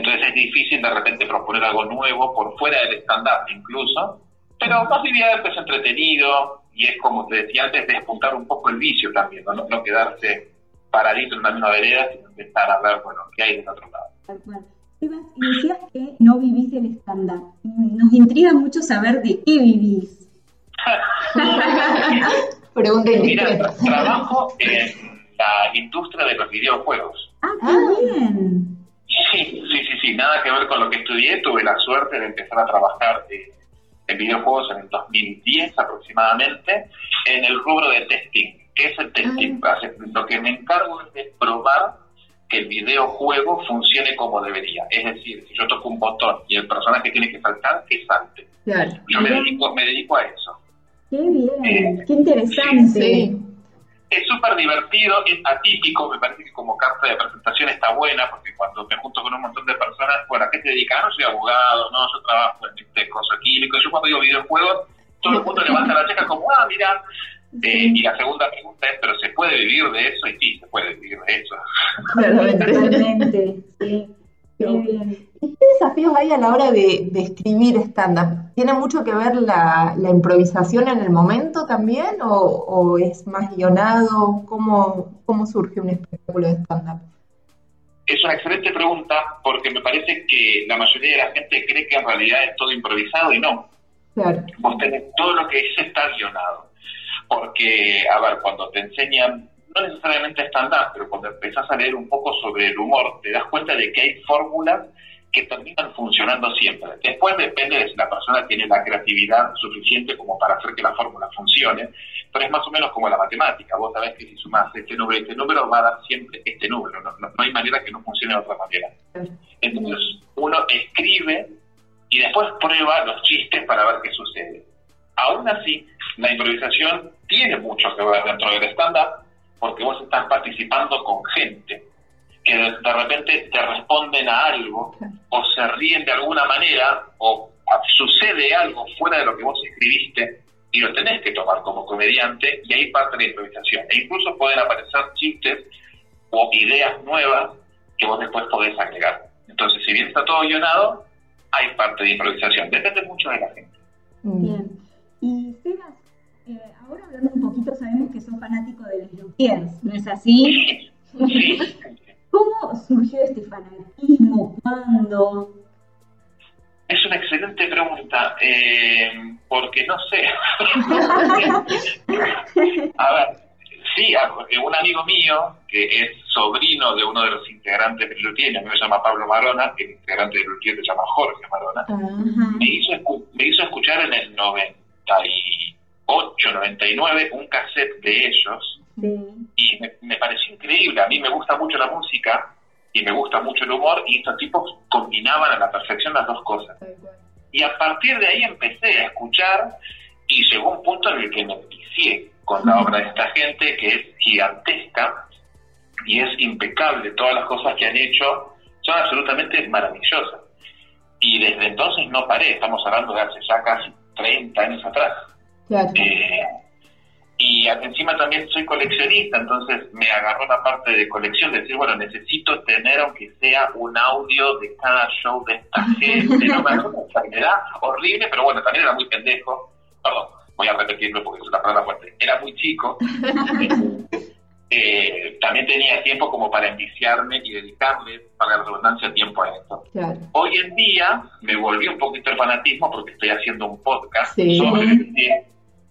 entonces es difícil de repente proponer algo nuevo por fuera del stand-up incluso, pero más liviano, es entretenido y es como te decía antes, despuntar un poco el vicio también, no, no quedarse paradito en una misma vereda, sino empezar a ver, bueno, qué hay del otro lado. Tal cual. Sebas, decías que no vivís del stand-up. Nos intriga mucho saber de qué vivís. Pregunta Mira, tra- trabajo en la industria de los videojuegos. Ah, qué bien. Sí, sí, sí, sí, nada que ver con lo que estudié. Tuve la suerte de empezar a trabajar eh, en videojuegos en el 2010 aproximadamente, en el rubro de testing. ¿Qué es el testing? Hace- Lo que me encargo es de probar que el videojuego funcione como debería. Es decir, si yo toco un botón y el personaje tiene que saltar, que salte. Claro. Yo me dedico, me dedico a eso. Qué bien. Qué interesante. Sí. Es súper divertido, es atípico, me parece que como carta de presentación está buena, porque cuando me junto con un montón de personas, bueno, ¿a qué te dedicas? Ah, No soy abogado, no, yo trabajo en este coso químico, yo cuando digo videojuegos, todo el mundo levanta la ceja como, ah, mira, Eh, y la segunda pregunta es, ¿pero se puede vivir de eso? Y sí, se puede vivir de eso. Totalmente. Sí. Qué bien. ¿Y qué desafíos hay a la hora de, de escribir stand-up? ¿Tiene mucho que ver la, la improvisación en el momento también? ¿O, o es más guionado? ¿Cómo, ¿Cómo surge un espectáculo de stand-up? Es una excelente pregunta porque me parece que la mayoría de la gente cree que en realidad es todo improvisado y no. Claro. Vos tenés todo lo que dice está guionado. Porque, a ver, cuando te enseñan, no necesariamente stand-up, pero cuando empezás a leer un poco sobre el humor, te das cuenta de que hay fórmulas que terminan funcionando siempre. Después depende de si la persona tiene la creatividad suficiente como para hacer que la fórmula funcione, pero es más o menos como la matemática. Vos sabés que si sumás este número y este número va a dar siempre este número. No, no- no hay manera que no funcione de otra manera. Entonces uno escribe y después prueba los chistes para ver qué sucede. Aún así, la improvisación tiene mucho que ver dentro del stand-up porque vos estás participando con gente que de, de repente te responden a algo o se ríen de alguna manera o sucede algo fuera de lo que vos escribiste y lo tenés que tomar como comediante y ahí parte la improvisación. E incluso pueden aparecer chistes o ideas nuevas que vos después podés agregar. Entonces, si bien está todo guionado, hay parte de improvisación. Depende mucho de la gente. Bien. Y Sebas, eh, ahora hablando un poquito, sabemos que sos fanático de los Lutiers, ¿no es así? ¿Cómo surgió este fanatismo? ¿Cuándo? Es una excelente pregunta, eh, porque no sé. a ver, sí, un amigo mío, que es sobrino de uno de los integrantes de Lutier, a mí me llama Pablo Marona, el integrante de Lutier se llama Jorge Marona, me hizo, me hizo escuchar en el 98, 99 un cassette de ellos y me, me pareció increíble. A mí me gusta mucho la música y me gusta mucho el humor y estos tipos combinaban a la perfección las dos cosas. Y a partir de ahí empecé a escuchar y llegó un punto en el que me vicié con la obra de esta gente que es gigantesca y es impecable. Todas las cosas que han hecho son absolutamente maravillosas. Y desde entonces no paré, estamos hablando de hace ya casi 30 años atrás. Eh, y encima también soy coleccionista, entonces me agarró la parte de colección, de decir, bueno, necesito tener aunque sea un audio de cada show de esta gente, no me acuerdo, una enfermedad horrible, pero bueno, también era muy pendejo, perdón, voy a repetirlo porque es una palabra fuerte, era muy chico, eh, también tenía tiempo como para enviciarme y dedicarle, para la redundancia, tiempo a esto. Hoy en día me volví un poquito el fanatismo porque estoy haciendo un podcast Sí. sobre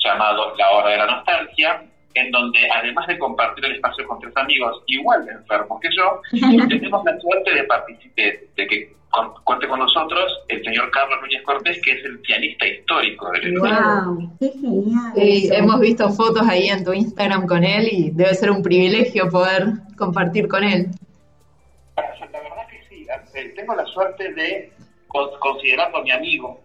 llamado La Hora de la Nostalgia, en donde además de compartir el espacio con tres amigos igual de enfermos que yo, tenemos la suerte de, participar, de que con- cuente con nosotros el señor Carlos Núñez Cortés, que es el pianista histórico del ¡Wow! ¡Qué genial! Sí, hemos visto fotos ahí en tu Instagram con él y debe ser un privilegio poder compartir con él. La verdad que sí, eh, tengo la suerte de con- considerarlo mi amigo,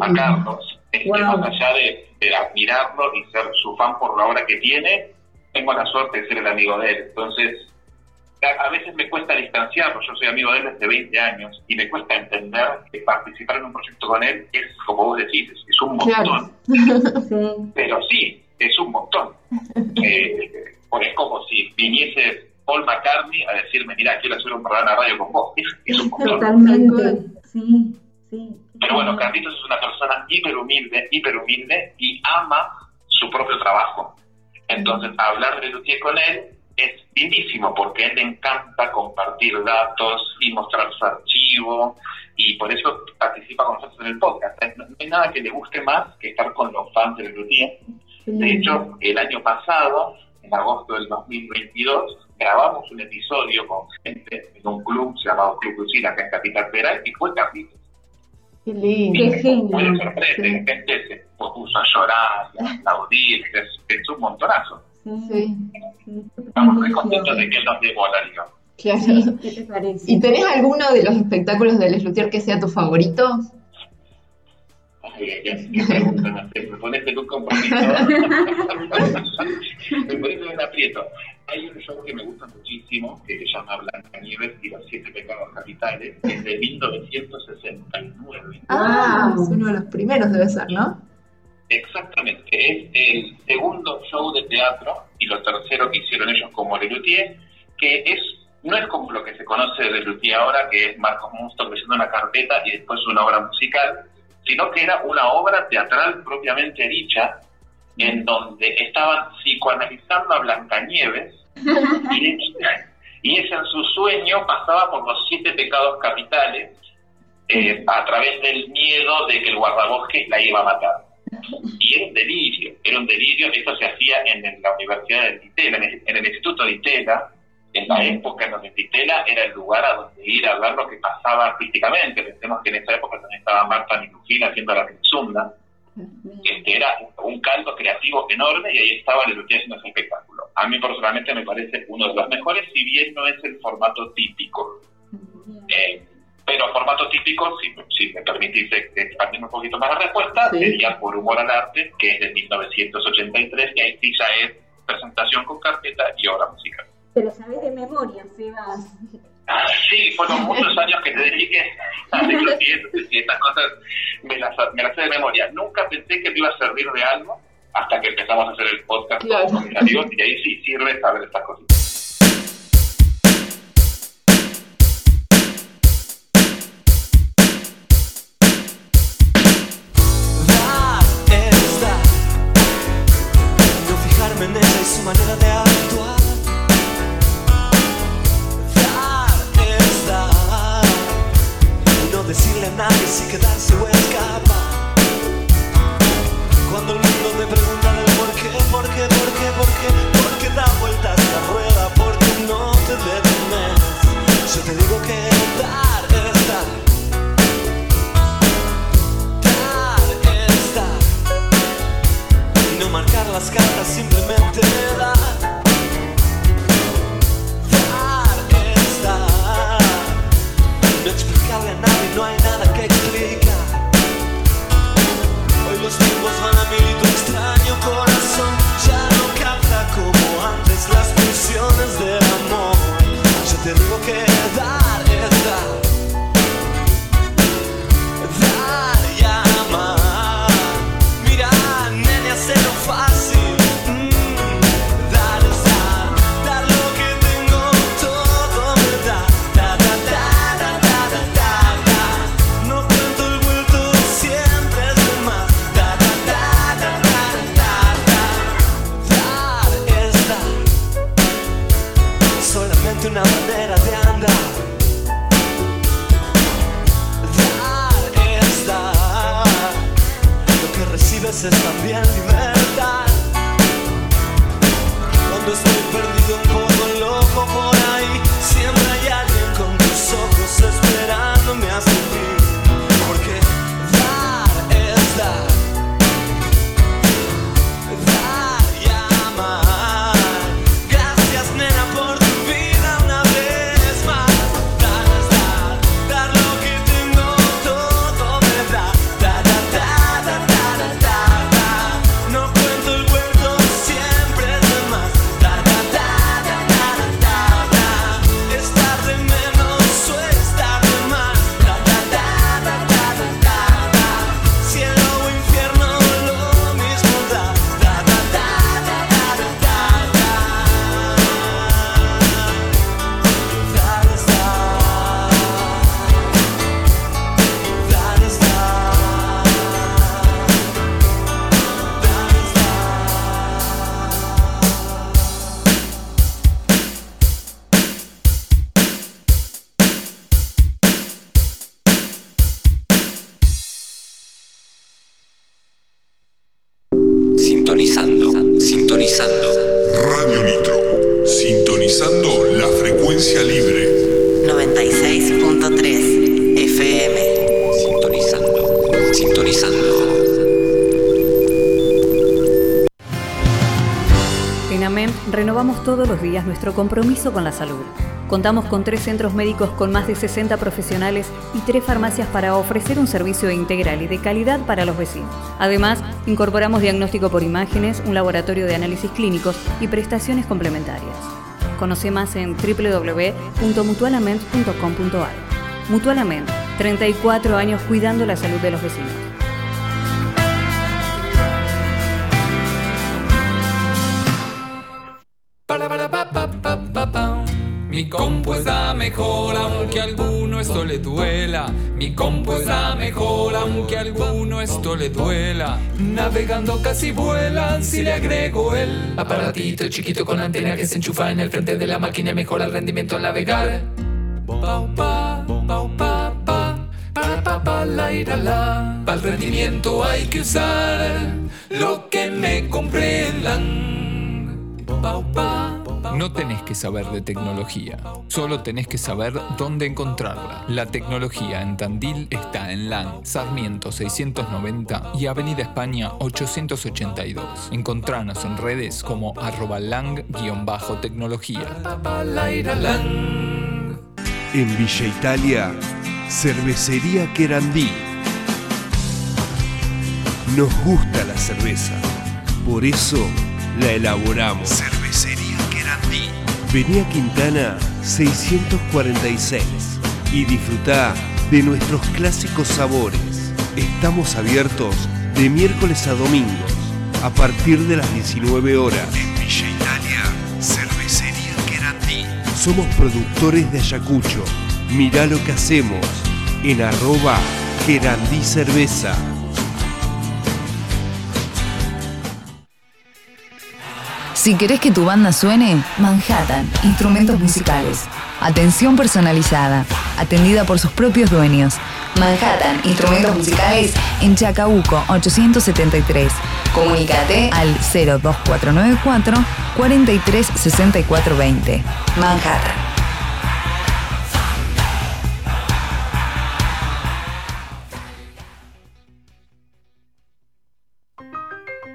a Carlos, este, Wow. más allá de, de admirarlo y ser su fan por la obra que tiene, tengo la suerte de ser el amigo de él. Entonces, a, a veces me cuesta distanciarlo, yo soy amigo de él desde 20 años y me cuesta entender que participar en un proyecto con él es, como vos decís, es, es un montón. Sí. Pero sí, es un montón. Eh, porque es como si viniese Paul McCartney a decirme, mira, quiero hacer un programa de radio con vos. Es, es un montón. Totalmente. Sí, sí. Pero bueno, Carlitos es una persona hiper humilde, hiper humilde y ama su propio trabajo. Entonces, hablar de Luthier con él es lindísimo porque a él le encanta compartir datos y mostrar su archivo y por eso participa con nosotros en el podcast. No no hay nada que le guste más que estar con los fans de Luthier. De hecho, el año pasado, en agosto del 2022, grabamos un episodio con gente en un club llamado Club Lucila, acá en Capital Federal, y fue Carlitos. Qué lindo. Qué Muy genio. sorpresa, de repente se puso a llorar, y a aplaudir, es, es un montonazo. Sí, Estamos muy contentos de que él nos dé bola, digamos. claro. ¿Qué te parece? ¿Y tenés alguno de los espectáculos de Les Luthier que sea tu favorito? Ay, ay, ay, pregunta, me pones en un compromiso. me pones en un aprieto. Hay un show que me gusta muchísimo, que se llama Blanca Nieves y los siete pecados capitales, que es de 1969. Ah, es uno de los primeros debe ser, ¿no? Exactamente, es el segundo show de teatro y lo tercero que hicieron ellos como Lelutier, que es no es como lo que se conoce de Lelutier ahora, que es Marcos Munsto leyendo una carpeta y después una obra musical, sino que era una obra teatral propiamente dicha, en donde estaban psicoanalizando a Blancanieves y, y ella en su sueño pasaba por los siete pecados capitales eh, a través del miedo de que el guardabosques la iba a matar. Y era un delirio, era un delirio. Esto se hacía en, la Universidad de Ditela, en el, en el Instituto de Ditela, en la época en donde Ditela era el lugar a donde ir a ver lo que pasaba artísticamente. Pensemos que en esa época también estaba Marta Minujín haciendo la Pinzunda. Este, era un caldo creativo enorme y ahí estaba Lelutier haciendo ese espectáculo. A mí personalmente me parece uno de los mejores, si bien no es el formato típico. Eh, pero formato típico, si, si me permitís ex- expandir un poquito más la respuesta, Sí. sería Por Humor al Arte, que es de 1983, y ahí sí ya es presentación con carpeta y obra musical. Te lo sabes de memoria, Sebas. Sí, fueron muchos años que te dediqué a Lelutier, y estas cosas me las, me las sé de memoria. Nunca pensé que me iba a servir de algo hasta que empezamos a hacer el podcast Claro. con mis amigos, y ahí sí sirve saber estas cosas. Compromiso con la salud. Contamos con tres centros médicos con más de 60 profesionales y tres farmacias para ofrecer un servicio integral y de calidad para los vecinos. Además, incorporamos diagnóstico por imágenes, un laboratorio de análisis clínicos y prestaciones complementarias. Conoce más en www.mutualament.com.ar. Mutualament, 34 años cuidando la salud de los vecinos. Mi compu mejor aunque a alguno esto le duela. Navegando casi vuela si le agrego el aparatito chiquito con antena que se enchufa en el frente de la máquina mejora el rendimiento al navegar. Pau, pa, pau, pa, pa, para, pa, pa, la, ira, la. Para el rendimiento hay que usar que saber de tecnología, solo tenés que saber dónde encontrarla. La tecnología en Tandil está en LAN, Sarmiento 690 y Avenida España 882. Encontranos en redes como arroba lang-tecnología. En Villa Italia, Cervecería Querandí. Nos gusta la cerveza, por eso la elaboramos. Cervecería Querandí. Vení a Quintana 646 y disfruta de nuestros clásicos sabores. Estamos abiertos de miércoles a domingos a partir de las 19 horas. En Villa Italia, Cervecería Querandí. Somos productores de Ayacucho. Mirá lo que hacemos en arroba Querandí Cerveza. Si querés que tu banda suene, Manhattan, instrumentos musicales. Atención personalizada, atendida por sus propios dueños. Manhattan, instrumentos musicales en Chacabuco 873. Comunícate al 02494 436420. Manhattan.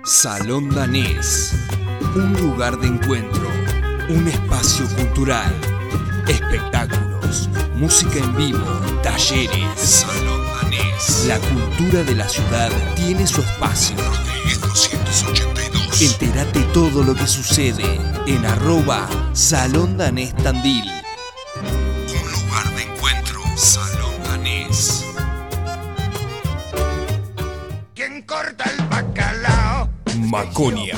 Salón Danés. Un lugar de encuentro. Un espacio cultural. Espectáculos. Música en vivo. Talleres. Salón Danés. La cultura de la ciudad tiene su espacio. Rodríguez 282. Entérate todo lo que sucede en arroba Salón Danés Tandil. Un lugar de encuentro. Salón Danés. ¿Quién corta el bacalao? Maconia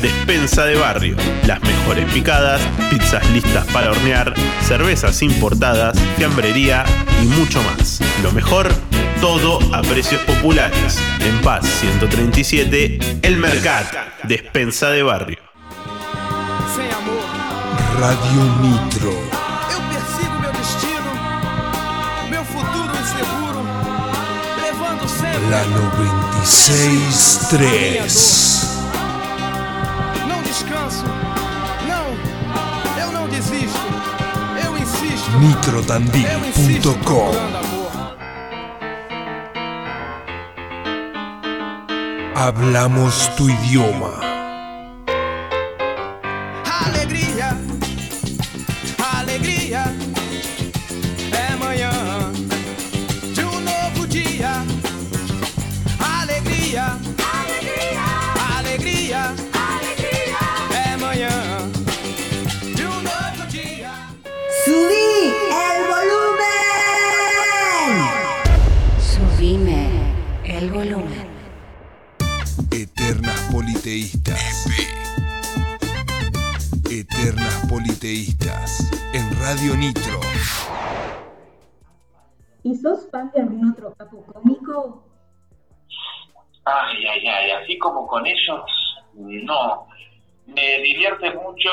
Despensa de barrio, las mejores picadas, pizzas listas para hornear, cervezas importadas, fiambrería y mucho más. Lo mejor, todo a precios populares. En Paz 137, El Mercat, Despensa de barrio. Radio Nitro. La 96.3 Nitrotandil.com. Hablamos tu idioma. En Radio Nitro. ¿Y sos fan de algún otro capo cómico? Ay, ay, ay, así como con ellos, no. Me divierte mucho,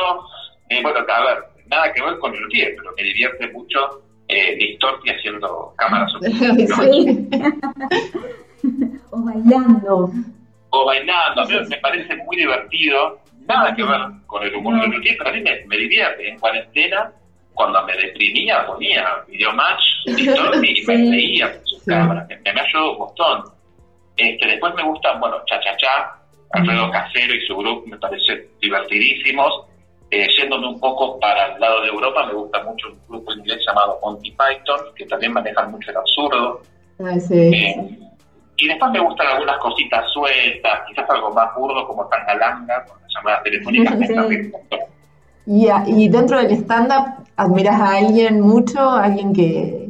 eh, bueno, a ver, nada que ver con Lutier, pero me divierte mucho eh, Distorti haciendo cámaras Sí. o bailando. o bailando. A mí me parece muy divertido, nada que ver con el humor de Lutier, pero a mí me, me divierte. En cuarentena, cuando me deprimía, ponía Videomatch, Distorti y me reía con sus cámaras. Me, me ayudó un montón. Este, después me gustan, bueno, Cha Cha Cha, Alfredo Casero y su grupo me parece divertidísimos. Eh, yéndome un poco para el lado de Europa, me gusta mucho un grupo inglés llamado Monty Python, que también manejan mucho el absurdo. Ah, sí. Eh, y después me gustan algunas cositas sueltas, quizás algo más burdo como Tangalanga, con las llamadas telefónicas. Sí. Y, a- y dentro del stand-up, ¿admiras a alguien mucho? ¿Alguien que,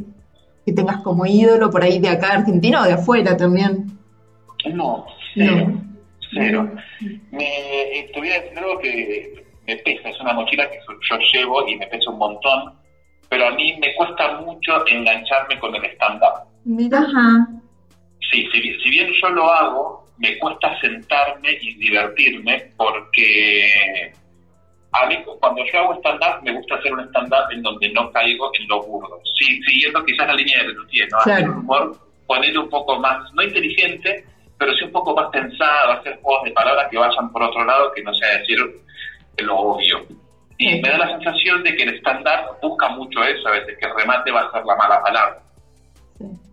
que tengas como ídolo por ahí de acá, argentino o de afuera también? No, cero, cero. Me eh, te voy a decir algo que me pesa, es una mochila que yo llevo y me pesa un montón, pero a mí me cuesta mucho engancharme con el stand-up. Mira. Sí, si, si bien yo lo hago, me cuesta sentarme y divertirme porque a mí cuando yo hago stand-up me gusta hacer un stand-up en donde no caigo en lo burdo. Sí, siguiendo quizás la línea de Lelutier, ¿no? Hacer un humor, ponerle un poco más, no inteligente, pero sí un poco más pensado, hacer juegos de palabras que vayan por otro lado, que no sea decir lo obvio. Y me da la sensación de que el stand-up busca mucho eso, a veces que el remate va a ser la mala palabra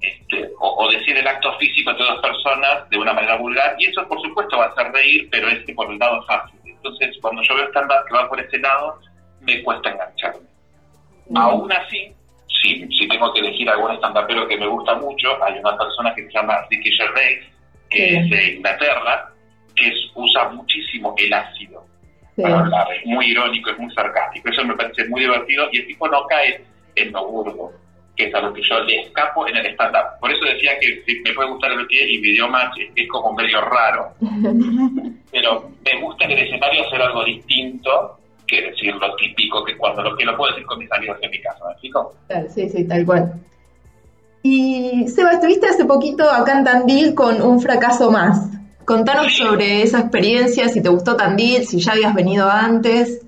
este, o, o decir el acto físico entre dos personas de una manera vulgar, y eso por supuesto va a hacer reír, pero es que por el lado fácil. Entonces, cuando yo veo stand-up que va por ese lado, me cuesta engancharme. Aún así, sí, si tengo que elegir algún stand-upero que me gusta mucho, hay una persona que se llama Ricky Gervais, que es de Inglaterra, que es- usa muchísimo el ácido para hablar, es muy irónico, es muy sarcástico, eso me parece muy divertido, y el tipo no cae en lo burdo, que es a lo que yo le escapo en el stand-up. Por eso decía que si me puede gustar el pie y Videomatch es, es como medio raro, pero me gusta en el escenario hacer algo distinto que decir lo típico, que cuando lo que lo puedo decir con mis amigos en mi casa, ¿me explico? Claro, sí, sí, tal cual. Y Seba, estuviste hace poquito acá en Tandil con un fracaso más. Contanos sobre esa experiencia, si te gustó Tandil, si ya habías venido antes.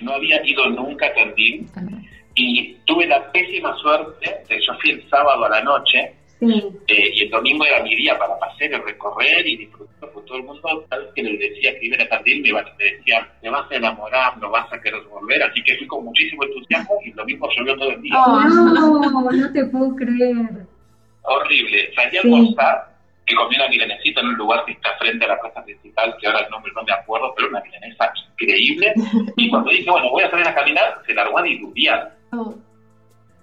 no había ido nunca a Tandil y tuve la pésima suerte de yo fui el sábado a la noche eh, y el domingo era mi día para pasear y recorrer y disfrutar con todo el mundo. Vez que les decía que iba a Tandil me, iban- me decían, te vas a enamorar, no vas a querer volver. Así que fui con muchísimo entusiasmo y el domingo llovió todo el día. No, no te puedo creer. Horrible. Salí a Sí. almorzar, que comí una milanesita en un lugar que está frente a la plaza principal, que ahora el nombre no me acuerdo, pero una milanesa increíble. Y cuando dije, bueno, voy a salir a caminar, se largó a diluviar.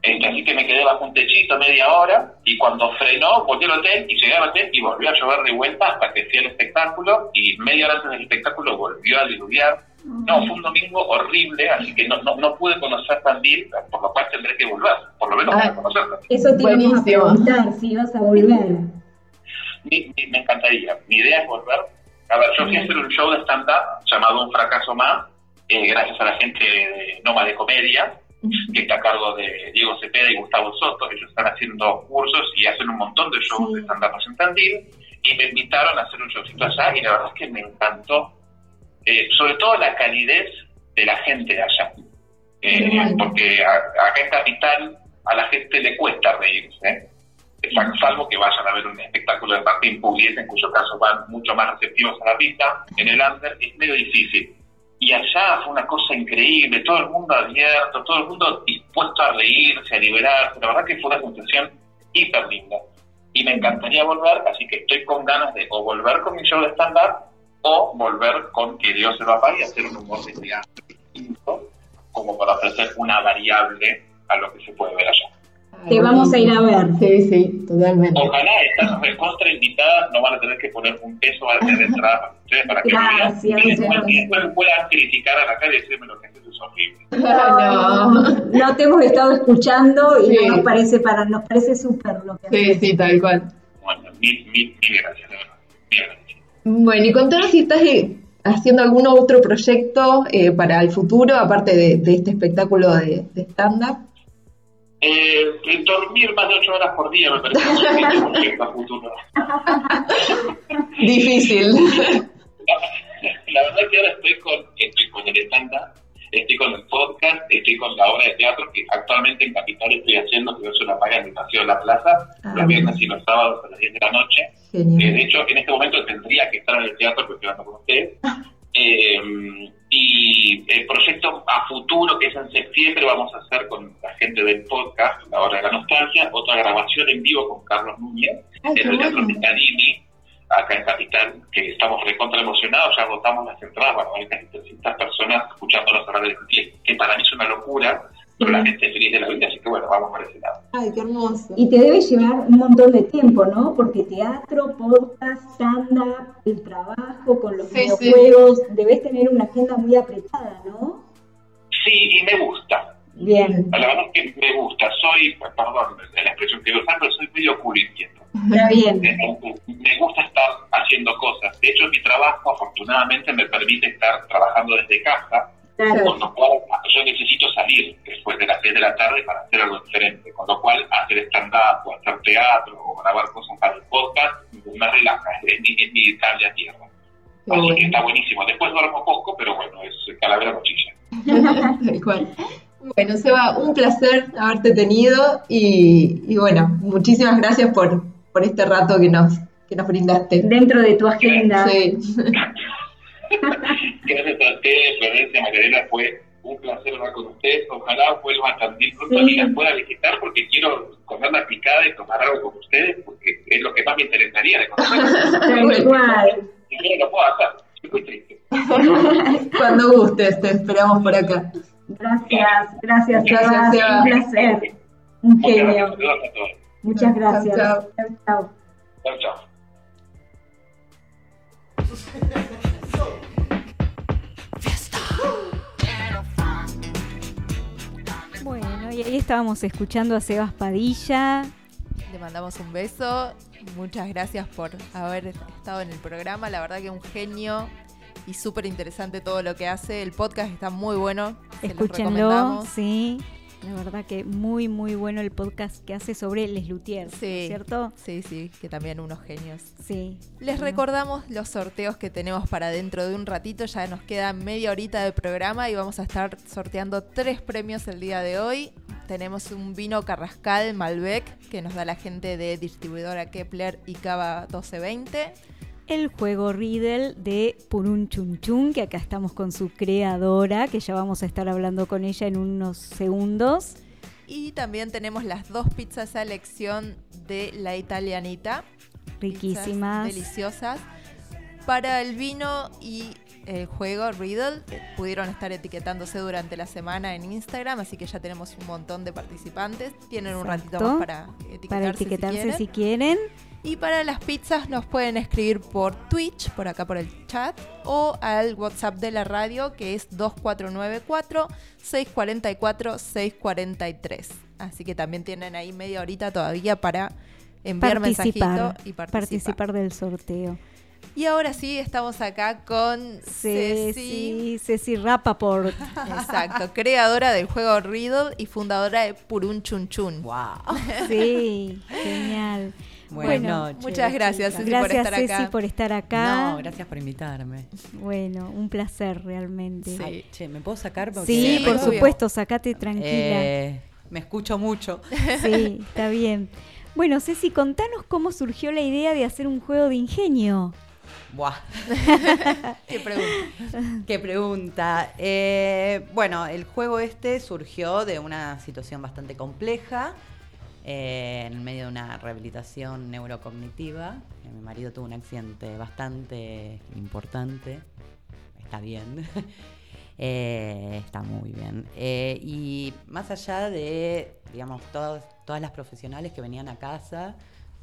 Este, así que me quedé bajo un techito media hora y cuando frenó volví al hotel y llegué al hotel y volvió a llover de vuelta hasta que fui al espectáculo y media hora antes del espectáculo volvió a diluviar. No, fue un domingo horrible, así que no, no, no pude conocer Tandil, por lo cual tendré que volver, por lo menos para conocerla. Eso te íbamos a preguntar si ibas a volver. Mi- mi- me encantaría. Mi idea es volver. A ver, yo fui a hacer un show de stand-up llamado Un Fracaso Más, eh, gracias a la gente de Noma de Comedia, que está a cargo de Diego Cepeda y Gustavo Soto. Ellos están haciendo cursos y hacen un montón de shows de stand-up en Tandil. Y me invitaron a hacer un showcito allá y la verdad es que me encantó. Eh, sobre todo la calidez de la gente de allá. Eh, porque a- acá en Capital a la gente le cuesta reírse. ¿eh? Sal- salvo que vayan a ver un espectáculo de Martín Pugliese, en cuyo caso van mucho más receptivos a la pista, en el under es medio difícil. Y allá fue una cosa increíble, todo el mundo abierto, todo el mundo dispuesto a reírse, a liberarse, la verdad que fue una sensación hiper linda. Y me encantaría volver, así que estoy con ganas de o volver con mi show de stand-up o volver con Que Dios se lo apague y hacer un humor de teatro distinto, como para ofrecer una variable a lo que se puede ver allá. Te vamos a ir a ver. Sí, sí, totalmente. Ojalá están recontra invitadas, no van a tener que poner un peso al de entrada para ustedes para que Gracias, vean. Y después, gracias. y después puedan criticar a la cara y decirme lo que haces es horrible. No, no te hemos estado escuchando y Sí. nos parece para nos parece súper lo que Sí, sí, tal cual. Bueno, mil, mil, mil gracias, de verdad. Mil gracias. Bueno, y contanos si estás eh, haciendo algún otro proyecto eh, para el futuro, aparte de, de este espectáculo de, de stand-up. Eh, dormir más de ocho horas por día me parece proyecto a futuro. Difícil. La verdad que ahora estoy con, estoy con el stand-up, estoy con el podcast, estoy con la obra de teatro que actualmente en Capital estoy haciendo, que es una paga en el Paseo de la Plaza, Ah, los viernes y los sábados a las 10 de la noche. Eh, de hecho, en este momento tendría que estar en el teatro, porque estoy hablando con ustedes. Eh, y el proyecto a futuro, que es en septiembre, vamos a hacer con la gente del podcast, La Hora de la Nostalgia, otra grabación en vivo con Carlos Núñez, Ay, en el Teatro. Picadilly, acá en Capital, que estamos recontra emocionados, ya agotamos las entradas, bueno, hay casi 300 personas escuchándonos hablar del pie, que para mí es una locura, pero la gente feliz de la vida, así que bueno, vamos por ese lado. Ay, qué hermoso. Y te debe llevar un montón de tiempo, ¿no? Porque teatro, podcast, stand-up, el trabajo con los Sí, sí. videojuegos, debes tener una agenda muy apretada, ¿no? Sí, y me gusta. Bien. La verdad es que me gusta, soy, perdón la expresión que voy a usar, pero soy medio culo inquieto. Está bien. Me gusta estar haciendo cosas. De hecho, mi trabajo afortunadamente me permite estar trabajando desde casa, Claro. con lo cual yo necesito salir después de las 6 de la tarde para hacer algo diferente. Con lo cual, hacer stand-up o hacer teatro o grabar cosas para el podcast me relaja, es mi, es mi cable a tierra. Qué Así que está buenísimo. Después duermo poco, pero bueno, es calavera cuchilla. Tal cual. Bueno, Seba, un placer haberte tenido y, y bueno, muchísimas gracias por, por este rato que nos, que nos brindaste. Dentro de tu agenda. Sí. Gracias a ustedes, Florencia Magdalena, fue un placer hablar con ustedes. Ojalá vuelva a Tandil pronto y las pueda visitar porque quiero comer la picada y tomar algo con ustedes porque es lo que más me interesaría de conocer. Tal cual. Y yo no lo puedo hacer, estoy muy triste. Cuando gustes, te esperamos por acá. Gracias, gracias. Seba. Un placer. Un Muchas gracias, genio. saludos a todos. Muchas gracias. Chao, Chao, chao. Chao, ahí estábamos escuchando a Sebas Padilla. Le mandamos un beso. Muchas gracias por haber estado en el programa. La verdad que un genio y súper interesante todo lo que hace. El podcast está muy bueno. se los Escúchenlo, recomendamos. sí. La verdad que muy, muy bueno el podcast que hace sobre Les Luthiers, ¿no es Sí, ¿cierto? Sí, sí, que también unos genios. Sí. Les recordamos los sorteos que tenemos para dentro de un ratito. Ya nos queda media horita de programa y vamos a estar sorteando tres premios el día de hoy. Tenemos un vino Carrascal Malbec que nos da la gente de distribuidora Kepler y Cava 1220. El juego Riddle de Purun Chun Chun, que acá estamos con su creadora, que ya vamos a estar hablando con ella en unos segundos. Y también tenemos las dos pizzas a elección de la italianita. Riquísimas. Pizzas deliciosas. Para el vino y el juego Riddle eh, pudieron estar etiquetándose durante la semana en Instagram, así que ya tenemos un montón de participantes. Tienen un ratito más para etiquetarse, Para etiquetarse si, si quieren. Y para las pizzas nos pueden escribir por Twitch, por acá por el chat, o al WhatsApp de la radio que es 2494-644-643. Así que también tienen ahí media horita todavía para enviar mensajito Participar, y participar. participar del sorteo. Y ahora sí, estamos acá con Ceci. Ceci, Ceci Rapaport. Exacto, creadora del juego Riddle y fundadora de Purun Chun Chun. Wow. Sí, genial. Buenas Bueno, noches, muchas gracias. Ceci, por Gracias, estar acá. Ceci, por estar acá. No, gracias por invitarme. Bueno, un placer realmente. Che, ¿me puedo sacar? Porque- Sí, por obvio. supuesto, sacate tranquila. Eh, me escucho mucho. Sí, está bien. Bueno, Ceci, contanos cómo surgió la idea de hacer un juego de ingenio. Buah. ¿Qué pregunta? Qué pregunta. Eh, bueno, el juego este surgió de una situación bastante compleja, eh, en medio de una rehabilitación neurocognitiva. Eh, Mi marido tuvo un accidente bastante importante. Está bien. Eh, está muy bien. Y más allá de, digamos, todos- todas las profesionales que venían a casa,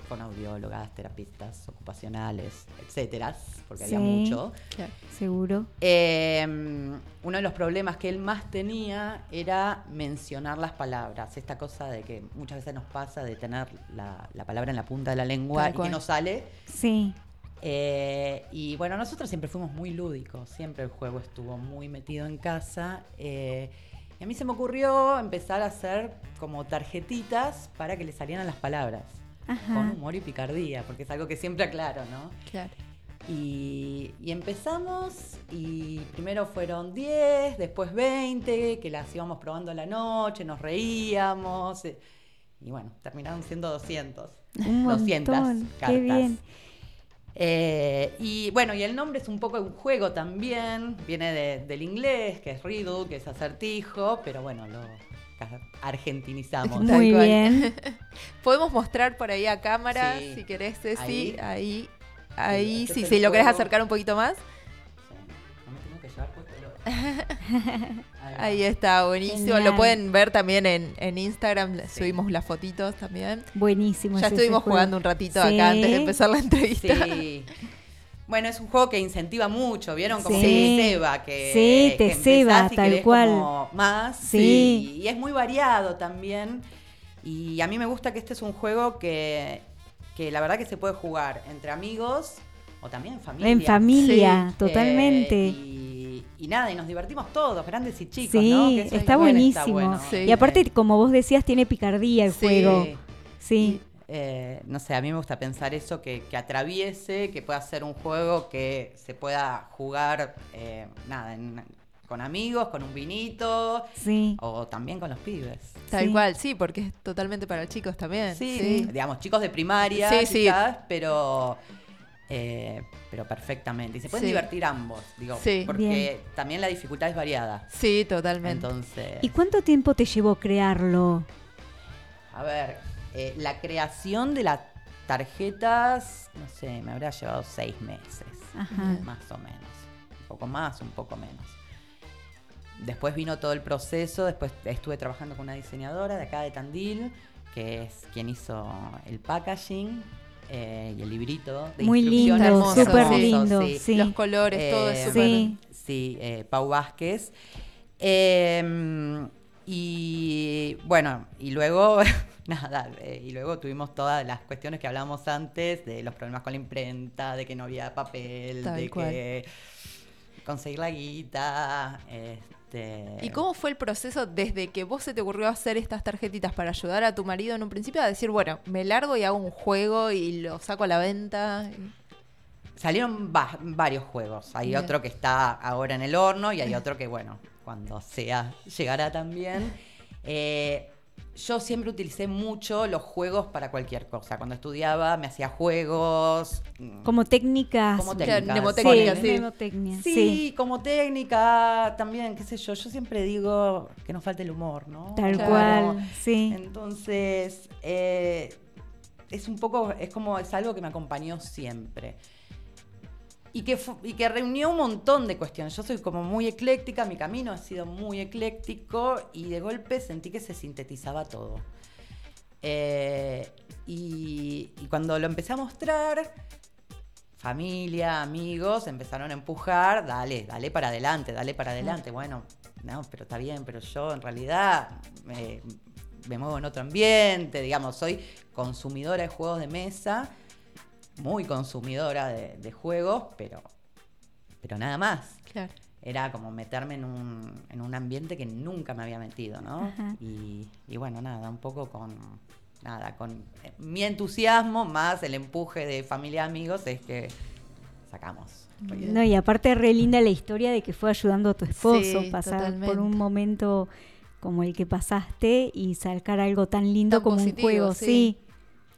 con audiólogas, terapistas ocupacionales, etcétera, porque había mucho. Seguro. Eh, uno de los problemas que él más tenía era mencionar las palabras. Esta cosa de que muchas veces nos pasa de tener la, la palabra en la punta de la lengua y que no sale. Sí. Eh, y bueno, nosotros siempre fuimos muy lúdicos, siempre el juego estuvo muy metido en casa. eh, y a mí se me ocurrió empezar a hacer como tarjetitas para que le salieran las palabras, Ajá. con humor y picardía, porque es algo que siempre aclaro, ¿no? Claro. Y, y empezamos y primero fueron 10, después 20, que las íbamos probando a la noche, nos reíamos. eh, Y bueno, terminaron siendo 200. Un 200 montón, qué cartas. bien. Eh, y bueno, y el nombre es un poco un juego también, viene de- del inglés, que es riddle, que es acertijo, pero bueno, lo argentinizamos. Muy cual. bien. Podemos mostrar por ahí a cámara, Sí. si querés, Ceci. Ahí. Ahí, ahí, sí, si el lo querés acercar un poquito más. No me tengo que llevar puesto Ahí está, buenísimo. Genial. Lo pueden ver también en, en Instagram. Subimos las fotitos también. Buenísimo. Ya estuvimos jugando un ratito Sí. acá antes de empezar la entrevista. Sí. Bueno, es un juego que incentiva mucho, ¿vieron? Como Sí. que te ceba, que, Sí, te que ceba, y tal cual. como más. Sí. Y es muy variado también. Y a mí me gusta que este es un juego que, que la verdad que se puede jugar entre amigos o también en familia. En familia, Sí. totalmente. Eh, y, y nada, y nos divertimos todos, grandes y chicos, sí, ¿no? Que eso está buenísimo. bueno. Y aparte, como vos decías, tiene picardía el Sí. juego. Sí. Eh, no sé, a mí me gusta pensar eso, que, que atraviese, que pueda ser un juego que se pueda jugar, eh, nada, en- con amigos, con un vinito, Sí. o también con los pibes. Tal Sí. cual, sí, porque es totalmente para chicos también. Sí, digamos, chicos de primaria, Sí, sí. quizás, pero... eh, pero perfectamente. Y se pueden Sí. divertir ambos, digo, Sí. porque Bien. también la dificultad es variada. Sí, totalmente. Entonces, ¿Y cuánto tiempo te llevó crearlo? A ver, eh, la creación de las tarjetas, no sé, me habrá llevado seis meses, Ajá. más o menos. Un poco más, un poco menos. Después vino todo el proceso, después estuve trabajando con una diseñadora de acá de Tandil, que es quien hizo el packaging eh, y el librito de Muy lindo, súper lindo. sí. Sí. Los colores, todo es Eh, súper. Sí. Sí, eh, Pau Vázquez. Eh, Y bueno, y luego, nada, eh, y luego tuvimos todas las cuestiones que hablábamos antes, de los problemas con la imprenta, de que no había papel, Tal de cual. que conseguir la guita. Este... ¿Y cómo fue el proceso desde que vos se te ocurrió hacer estas tarjetitas para ayudar a tu marido en un principio a decir, bueno, me largo y hago un juego y lo saco a la venta? Salieron va- varios juegos. Hay Bien. otro que está ahora en el horno y hay otro que, bueno, cuando sea, llegará también. Eh, yo siempre utilicé mucho los juegos para cualquier cosa. Cuando estudiaba me hacía juegos. mm, Como técnicas. Como técnicas. Mnemotecnia, Sí, sí. Mnemotecnia, Sí, sí. como técnica también, qué sé yo. Yo siempre digo que nos falta el humor, ¿no? Tal cual, sí. Entonces, eh, es un poco, es como, es algo que me acompañó siempre. Y que, y que reunió un montón de cuestiones. Yo soy como muy ecléctica, mi camino ha sido muy ecléctico y de golpe sentí que se sintetizaba todo. Eh, y, y cuando lo empecé a mostrar, familia, amigos empezaron a empujar, dale, dale para adelante, dale para adelante. Bueno, no, pero está bien, pero yo en realidad me, me muevo en otro ambiente, digamos, soy consumidora de juegos de mesa, muy consumidora de, de juegos, pero, pero nada más. Claro. Era como meterme en un, en un ambiente que nunca me había metido, ¿no? Y, y bueno, nada, un poco con nada, con eh, mi entusiasmo más el empuje de familia amigos es que sacamos. No, y aparte re linda la historia de que fue ayudando a tu esposo, Sí, pasar por un momento como el que pasaste y sacar algo tan lindo Tan como positivo, un juego, sí. sí.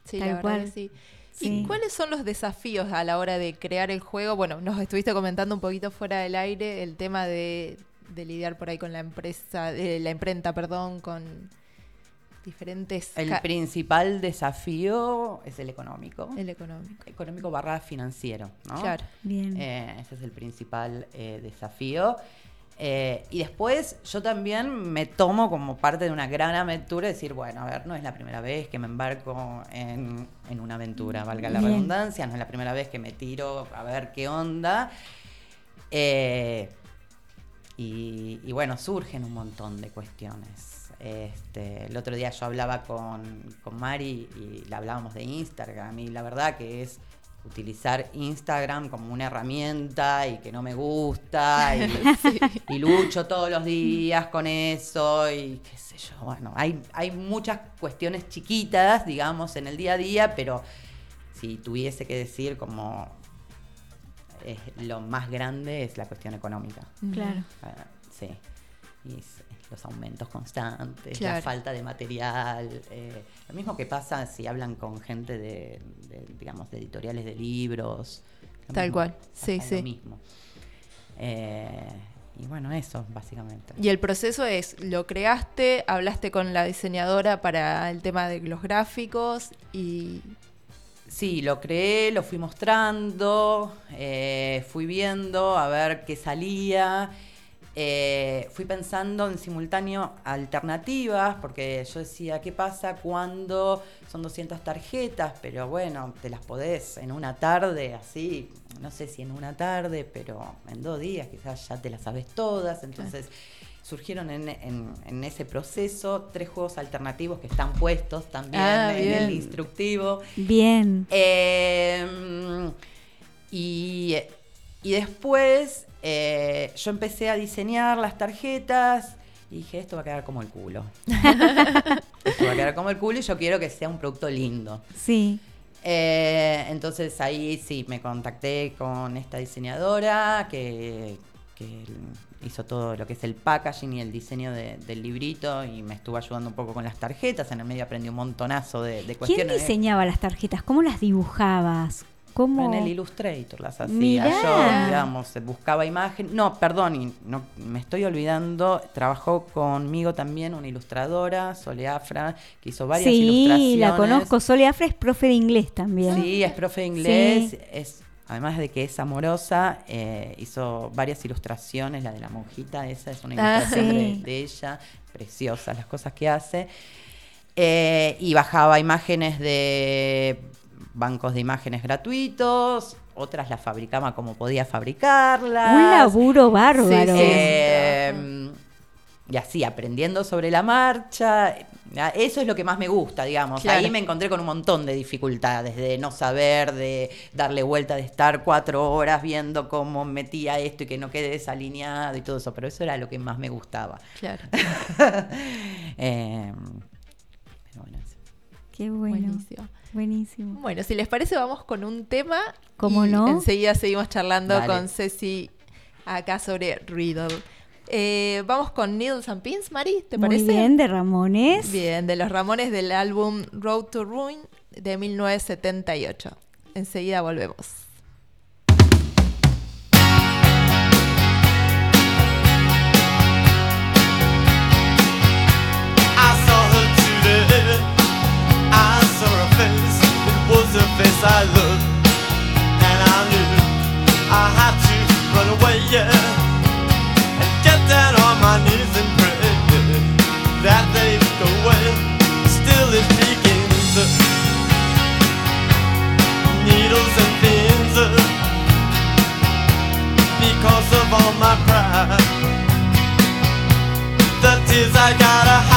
Sí, Tal la verdad cual. que sí. Sí. ¿Y cuáles son los desafíos a la hora de crear el juego? Bueno, nos estuviste comentando un poquito fuera del aire el tema de, de lidiar por ahí con la empresa, de la imprenta, perdón, con diferentes... El principal desafío es el económico. El económico. Económico barra financiero, ¿no? Claro. Bien. Eh, ese es el principal eh, desafío. Eh, y después yo también me tomo como parte de una gran aventura, decir, bueno, a ver, no es la primera vez que me embarco en, en una aventura, valga la Bien. redundancia, no es la primera vez que me tiro a ver qué onda. Eh, y, y bueno, surgen un montón de cuestiones. Este, el otro día yo hablaba con, con Mari y le hablábamos de Instagram y la verdad que es utilizar Instagram como una herramienta y que no me gusta y, y lucho todos los días con eso y qué sé yo, bueno, hay, hay muchas cuestiones chiquitas, digamos, en el día a día, pero si tuviese que decir como eh, lo más grande es la cuestión económica. Claro. Ah, sí. Y es- los aumentos constantes, Claro. la falta de material. eh, lo mismo que pasa si hablan con gente de, de, digamos, de editoriales de libros. Tal mismo, cual. Sí, sí. Lo mismo. Eh, y bueno, eso, básicamente. Y el proceso es, lo creaste, hablaste con la diseñadora para el tema de los gráficos y... Sí, lo creé, lo fui mostrando, eh, fui viendo a ver qué salía. Eh, fui pensando en simultáneo alternativas, porque yo decía, ¿qué pasa cuando son 200 tarjetas? Pero bueno, te las podés en una tarde, así, no sé si en una tarde, pero en dos días quizás ya te las sabes todas. Entonces surgieron en, en- en ese proceso tres juegos alternativos que están puestos también Ah, en el instructivo. Bien. Eh, y, y después eh, yo empecé a diseñar las tarjetas y dije, esto va a quedar como el culo. esto va a quedar como el culo y yo quiero que sea un producto lindo. Sí. Eh, entonces ahí sí, me contacté con esta diseñadora que, que hizo todo lo que es el packaging y el diseño de- del librito y me estuvo ayudando un poco con las tarjetas. En el medio aprendí un montonazo de, de ¿Quién cuestiones. diseñaba las tarjetas? ¿Cómo las dibujabas? ¿Cómo? En el Illustrator las hacía. Mirá. Yo, digamos, buscaba imagen. No, perdón, y no, me estoy olvidando. Trabajó conmigo también una ilustradora, Sole Afra, que hizo varias sí, ilustraciones. la conozco. Sole Afra es profe de inglés también. Sí, es profe de inglés. Sí. Es, además de que es amorosa, eh, hizo varias ilustraciones. La de la monjita, esa es una Ah, ilustración de, sí. de ella. Preciosas las cosas que hace. Eh, y bajaba imágenes de bancos de imágenes gratuitos. Otras las fabricaba como podía fabricarlas. Un laburo bárbaro. Eh, y así, aprendiendo sobre la marcha. Eso es lo que más me gusta, digamos. Claro. Ahí me encontré con un montón de dificultades, de no saber, de darle vuelta, de estar cuatro horas viendo cómo metía esto y que no quede desalineado y todo eso. Pero eso era lo que más me gustaba. Claro. Eh, Qué bueno. Buenísimo. Buenísimo. Bueno, si les parece, vamos con un tema. ¿Cómo y no? Enseguida seguimos charlando Dale. con Ceci acá sobre Riddle. Eh, vamos con Needles and Pins, Mari, ¿te Muy parece? bien, de Ramones. Bien, de los Ramones del álbum Road to Ruin de 1978. Enseguida volvemos. I saw her today. Face I loved. And I knew I had to run away, yeah. And get down on my knees and pray that they'd go away. Still it begins. Needles and pins. Because of all my pride the tears I gotta hide.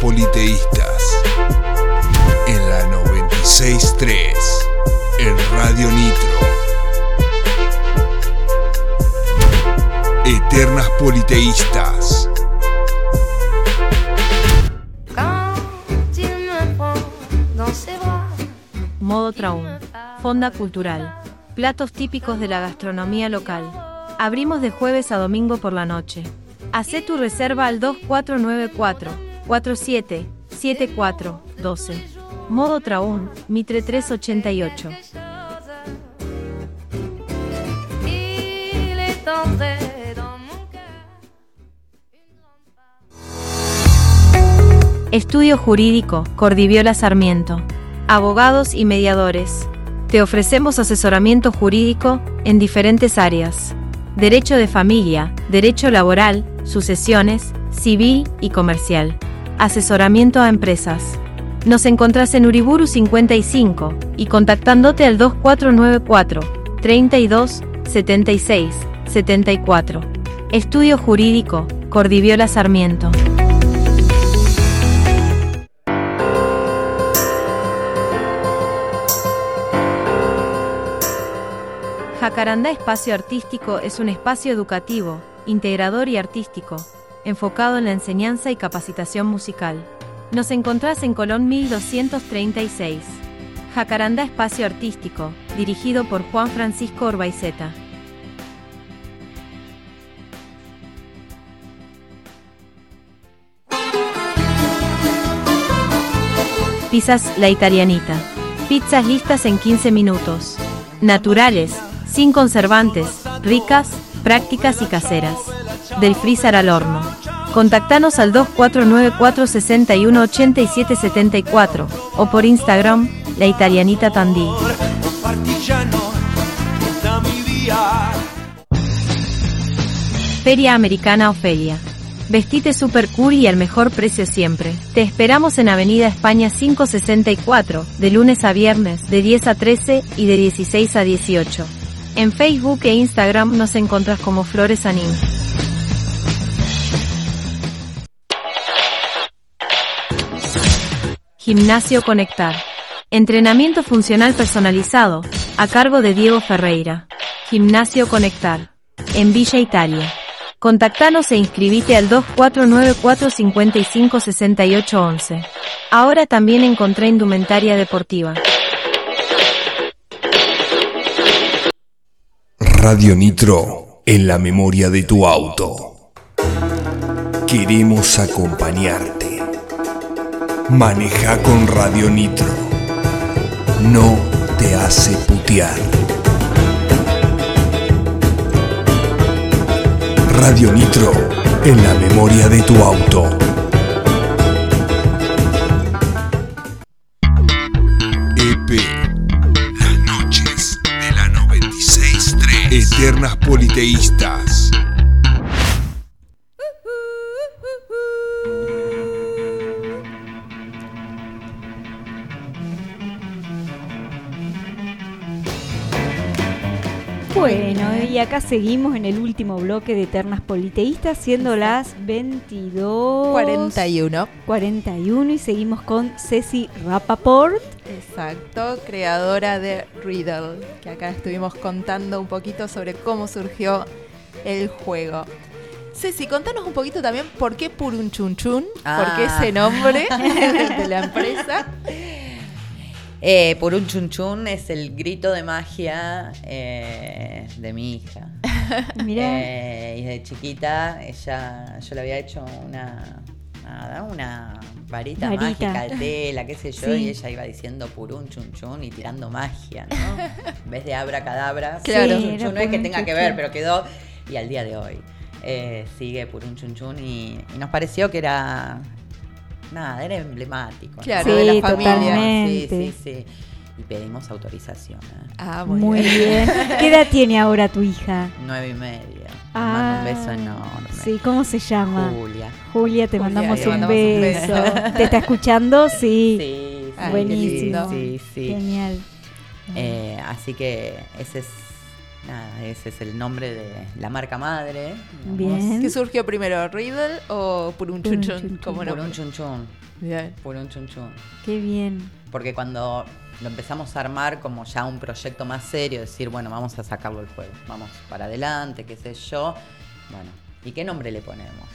Politeístas. En la 96.3. En Radio Nitro. Eternas Politeístas. Modo Traum. Fonda Cultural. Platos típicos de la gastronomía local. Abrimos de jueves a domingo por la noche. Hacé tu reserva al 2494 47 74 12. Modo Traum, Mitre 388. Il est entré dans mon Estudio Jurídico, Cordiviola Sarmiento. Abogados y mediadores. Te ofrecemos asesoramiento jurídico en diferentes áreas. Derecho de familia, derecho laboral, sucesiones, civil y comercial. Asesoramiento a empresas. Nos encontrás en Uriburu 55 y contactándote al 2494 32 76 74. Estudio Jurídico, Cordiviola Sarmiento. Jacarandá Espacio Artístico es un espacio educativo, integrador y artístico, enfocado en la enseñanza y capacitación musical. Nos encontrás en Colón 1236. Jacarandá Espacio Artístico, dirigido por Juan Francisco Orbaizeta. Pizzas La Italianita. Pizzas listas en 15 minutos. Naturales, sin conservantes, ricas, prácticas y caseras. Del freezer al horno. Contactanos al 2494 61 87 74 o por Instagram, La Italianita via. Feria Americana Ofelia. Vestite super cool y al mejor precio siempre. Te esperamos en Avenida España 564, de lunes a viernes, de 10 a 13 y de 16 a 18. En Facebook e Instagram nos encontrás como Flores Anim. Gimnasio Conectar. Entrenamiento funcional personalizado, a cargo de Diego Ferreira. Gimnasio Conectar. En Villa Italia. Contactanos e inscribite al 2494 55 68 11. Ahora también encontré indumentaria deportiva. Radio Nitro en la memoria de tu auto. Queremos acompañarte. Maneja con Radio Nitro. No te hace putear. Radio Nitro en la memoria de tu auto. Politeístas Bueno, y acá seguimos en el último bloque de Eternas Politeístas, siendo las 22... 41. 41 y seguimos con Ceci Rappaport. Exacto, creadora de Riddle, que acá estuvimos contando un poquito sobre cómo surgió el juego. Ceci, contanos un poquito también por qué Purun Chun Chun, por qué Ah. ese nombre de la empresa. Eh, por un chun chun es el grito de magia eh, de mi hija. Mirá. Eh, y de chiquita ella, yo le había hecho una, nada, una varita, Varita. mágica de tela, qué sé yo, Sí. y ella iba diciendo purún chun chun y tirando magia, ¿no? en vez de abracadabra, Claro. chun Sí, no es que tenga que ver, pero quedó y al día de hoy eh, sigue purún chun chun y, y nos pareció que era nada, era emblemático. ¿no? Claro, de la familia. totalmente. Sí, sí, sí. Y pedimos autorización. ¿eh? Ah, Muy bien. ¿Qué edad tiene ahora tu hija? Nueve y media. Ah, mando un beso enorme. Sí, ¿cómo se llama? Julia. Julia, te Julia, mandamos, un, mandamos un beso. ¿Te está escuchando? Sí. Sí, Ay, Buenísimo. Sí, sí. Genial. Eh, así que ese es, nada, ese es el nombre de la marca madre. Bien. ¿Qué surgió primero, Riddle o Purun Chun Purun Chun? Chun Chun. ¿Cómo no? Por un chun chun. Bien. Por un chun chun. Qué bien. Porque cuando lo empezamos a armar como ya un proyecto más serio, decir, bueno, vamos a sacarlo al juego, vamos para adelante, qué sé yo. Bueno, ¿y qué nombre le ponemos?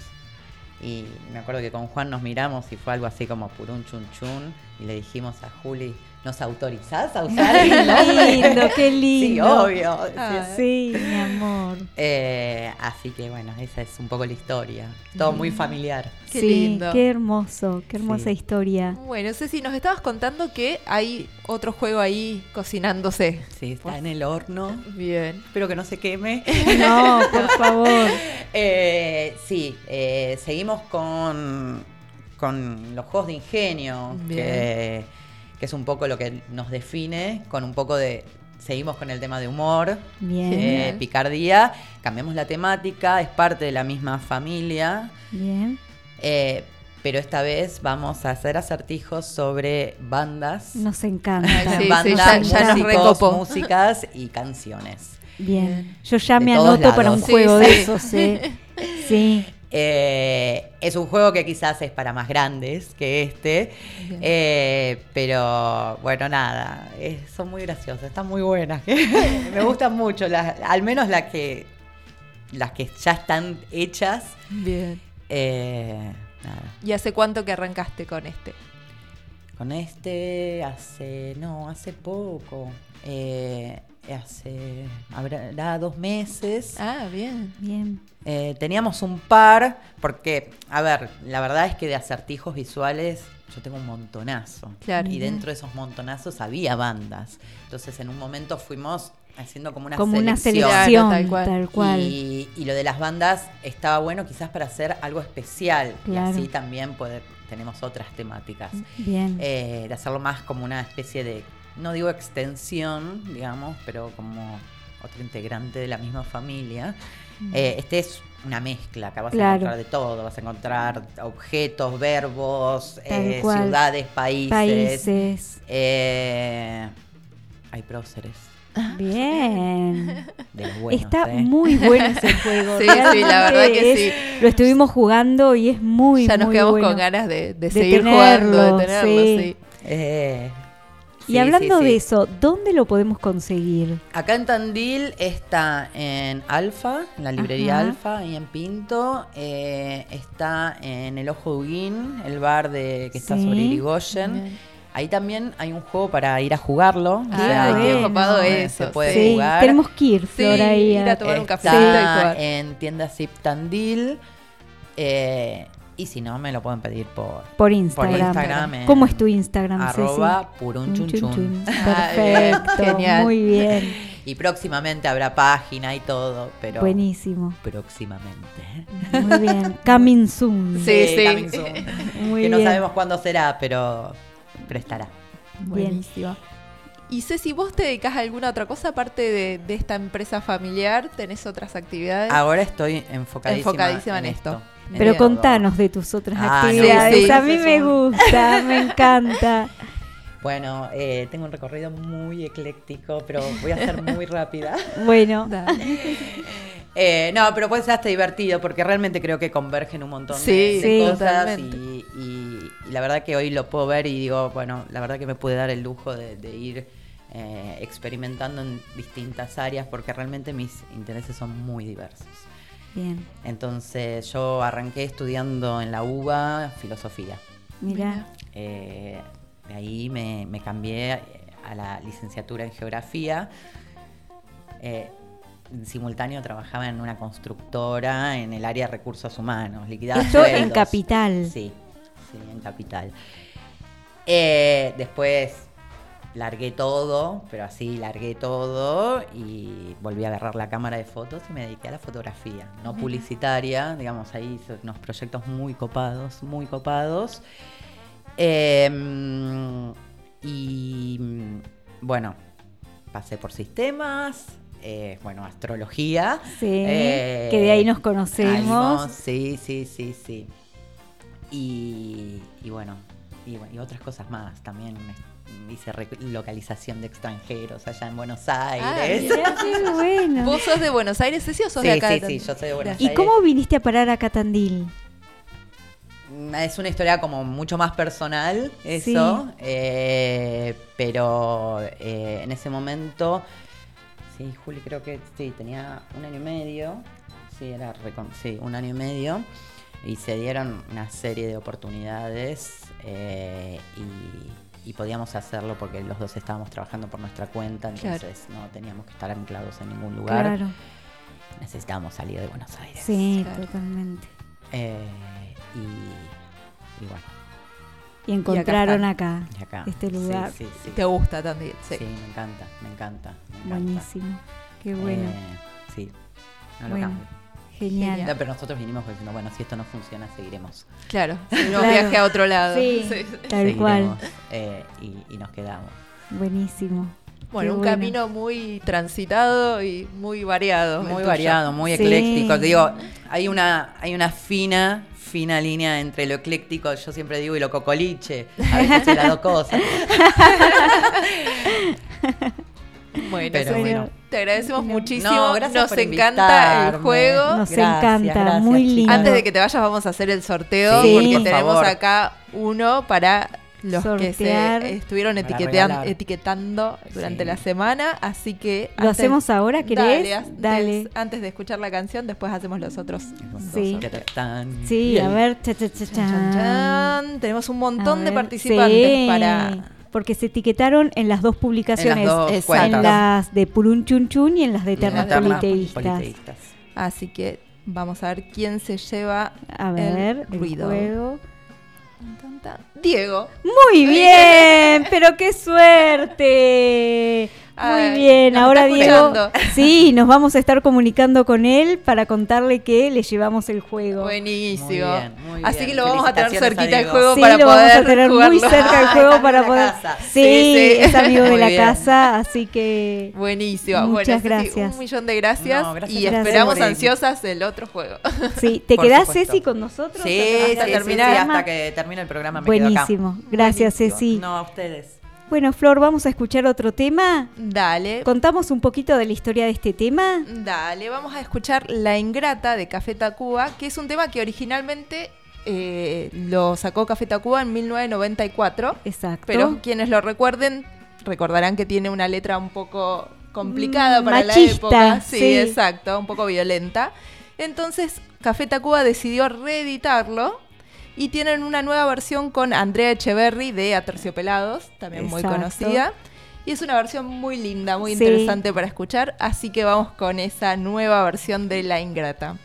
Y me acuerdo que con Juan nos miramos y fue algo así como Purun Chun Chun y le dijimos a Juli, ¿nos autorizás a usar el Qué nombre? lindo, qué lindo. Sí, obvio. Ah, sí, mi amor. Eh, así que bueno, esa es un poco la historia. Todo muy familiar. Qué sí, lindo. qué hermoso, qué hermosa Sí. historia. Bueno, Ceci, nos estabas contando que hay otro juego ahí cocinándose. Sí, está en el horno. Bien. Espero que no se queme. No, por favor. Eh, sí, eh, seguimos con, con los juegos de ingenio, Bien. que, que es un poco lo que nos define, con un poco de... Seguimos con el tema de humor, Bien. eh, picardía, cambiamos la temática, es parte de la misma familia, Bien. eh, pero esta vez vamos a hacer acertijos sobre bandas, Nos encanta. Ay, sí, bandas, ya- músicos, músicas y canciones. Bien. Yo ya me De anoto para un juego Sí, de sí. esos. Sí. Eh, es un juego que quizás es para más grandes que este, eh, pero bueno, nada, eh, son muy graciosas, están muy buenas. Me gustan mucho, las, al menos las que, las que ya están hechas. Bien. eh, nada. ¿Y hace cuánto que arrancaste con este? Con este hace, no, hace poco, eh, hace, habrá dos meses. Ah, bien. Bien. Eh, teníamos un par, porque, a ver, la verdad es que de acertijos visuales yo tengo un montonazo. Claro. Y dentro de esos montonazos había bandas. Entonces en un momento fuimos haciendo como una Como una selección. selección, Claro, tal cual. tal cual. Y, y lo de las bandas estaba bueno quizás para hacer algo especial. Claro. Y así también poder, tenemos otras temáticas. Bien. Eh, de hacerlo más como una especie de, no digo extensión, digamos, pero como otro integrante de la misma familia. Mm. Eh, este es una mezcla, acá vas a encontrar de todo, vas a encontrar objetos, verbos, eh, cual. ciudades, países. Países. Eh, hay próceres. Bien. De los buenos, Está ¿eh? muy bueno ese juego. Sí, sí, la verdad que es- sí. Lo estuvimos jugando y es muy, Ya nos muy quedamos bueno. con ganas de, de seguir jugando, de tenerlo, sí. Eh, Y hablando sí, de eso, ¿dónde lo podemos conseguir? Acá en Tandil está en Alfa, en la librería Ajá. Alfa, ahí en Pinto. eh, está en el Ojo de Uguín, el bar de, que está Sí. sobre Irigoyen. Ahí también hay un juego para ir a jugarlo. Ah, qué copado eh, eso, Se puede Sí, jugar. tenemos que ir, Flor, Sí, ahí. ir a tomar un Está y jugar. en tienda Zip Tandil. eh, y si no, me lo pueden pedir por, Por Instagram. Instagram, en ¿Cómo es tu Instagram, Arroba purunchunchun. Perfecto, Genial. muy bien. Y próximamente habrá página y todo, pero Buenísimo. próximamente. Muy bien. Coming soon. Sí, sí. coming soon. Muy que no bien. sabemos cuándo será, pero, pero estará. Buenísimo. Y Ceci, ¿vos te dedicas a alguna otra cosa aparte de, de esta empresa familiar? ¿Tenés otras actividades? Ahora estoy enfocadísima, Enfocadísima en esto. Pero contanos de tus otras Ah, actividades. sí, a mí me gusta, me encanta. Bueno, eh, tengo un recorrido muy ecléctico, pero voy a ser muy rápida. Bueno, Eh, no, pero puede ser hasta divertido porque realmente creo que convergen un montón de- Sí, de, sí, cosas y, y- y la verdad que hoy lo puedo ver y digo, bueno, la verdad que me pude dar el lujo de, de ir eh, experimentando en distintas áreas porque realmente mis intereses son muy diversos. Bien. Entonces yo arranqué estudiando en la UBA filosofía. Mira, Eh, de ahí me, me cambié a la licenciatura en geografía. Eh, en simultáneo trabajaba en una constructora en el área de recursos humanos, liquidaba Esto en. Capital. Sí, sí, en Capital. Eh, después largué todo, pero así largué todo y volví a agarrar la cámara de fotos y me dediqué a la fotografía, no publicitaria, digamos, ahí hice unos proyectos muy copados, muy copados. Eh, y bueno, pasé por sistemas, eh, bueno, astrología. Sí, eh, que de ahí nos conocemos. sí, sí, sí, sí. Y, y bueno, y, bueno, y otras cosas más también. Hice localización de extranjeros allá en Buenos Ah, Aires. mirá, qué bueno. ¿Vos sos de Buenos Aires, Ceci, o sos Sí, de acá? sí, de sí, yo soy de Buenos ¿Y Aires. cómo viniste a parar a Catandil? Mm, Es una historia como mucho más personal, eso. eh, pero eh, en ese momento, sí, Juli, creo que sí, tenía un año y medio. Sí, era sí, un año y medio. Y se dieron una serie de oportunidades eh, y, y podíamos hacerlo porque los dos estábamos trabajando por nuestra cuenta, Claro. entonces no teníamos que estar anclados en ningún lugar. Claro. Necesitábamos salir de Buenos Aires. Sí, Claro. totalmente. Eh, y, y bueno. Y encontraron acá, Y acá. este lugar. sí, sí. ¿Te gusta Tandil? Sí. Sí, me encanta, me encanta. me encanta. Buenísimo. Qué bueno. Eh, sí, no lo Bueno, cambio. Genial. No, pero nosotros vinimos diciendo, bueno, si esto no funciona, seguiremos. Claro, un Claro. viaje a otro lado. Sí, tal Seguiremos, cual. eh, y, y nos quedamos. Buenísimo. Bueno, Qué un bueno. camino muy transitado y muy variado. Muy tuyo. variado, muy Sí. ecléctico. Te digo, hay una, hay una fina, fina línea entre lo ecléctico, yo siempre digo, y lo cocoliche. A veces se las dos cosas. Bueno, Pero bueno. Te agradecemos muchísimo. No, gracias Nos por encanta el juego. Nos Gracias, encanta, gracias, muy chicas. lindo. Antes de que te vayas vamos a hacer el sorteo Sí. porque Por tenemos favor. acá uno para los que se estuvieron etiquetando durante Sí. la semana, así que ¿Lo hacemos ahora, querés? Dale, antes, Dale. antes de escuchar la canción, después hacemos los otros. dos Sí. Sí, a ver. cha, cha, cha, Chan, chan, chan. Tenemos un montón de participantes sí, para Porque se etiquetaron en las dos publicaciones. En las dos en cuentas. las de Purun Chun Chun y en las de en Eternas Politeístas. Politeístas. Así que vamos a ver quién se lleva A ver, el el ruido. juego. Tan, tan. Diego. Muy bien, pero qué suerte. Muy Ay, bien, nos ahora Diego, sí, nos vamos a estar comunicando con él para contarle que le llevamos el juego. Buenísimo. Muy bien, muy Así bien. que lo vamos a tener cerquita a el Diego. juego Sí, para lo poder vamos a tener muy jugarlo. cerca el juego para poder. Sí, Sí, sí. es amigo de Muy la bien. casa, así que Buenísimo. Muchas bueno, gracias. un millón de gracias. No, gracias y ustedes esperamos ansiosas el otro juego. sí, ¿te Por quedás supuesto. Ceci con nosotros? Sí, hasta sí, sí, terminar? sí, hasta que termine el programa me quedo acá. Buenísimo, gracias Buenísimo. Ceci. No, a ustedes. Bueno, Flor, vamos a escuchar otro tema. Dale. ¿Contamos un poquito de la historia de este tema? Dale, vamos a escuchar La Ingrata de Café Tacuba, que es un tema que originalmente eh, lo sacó Café Tacuba en 1994. Exacto. Pero quienes lo recuerden, recordarán que tiene una letra un poco complicada Mm, para machista, la época. Sí, sí. exacto, un poco violenta. Entonces, Café Tacuba decidió reeditarlo y tienen una nueva versión con Andrea Echeverry de Aterciopelados, también muy conocida. Y es una versión muy linda, muy Sí. interesante para escuchar, así que vamos con esa nueva versión de La Ingrata.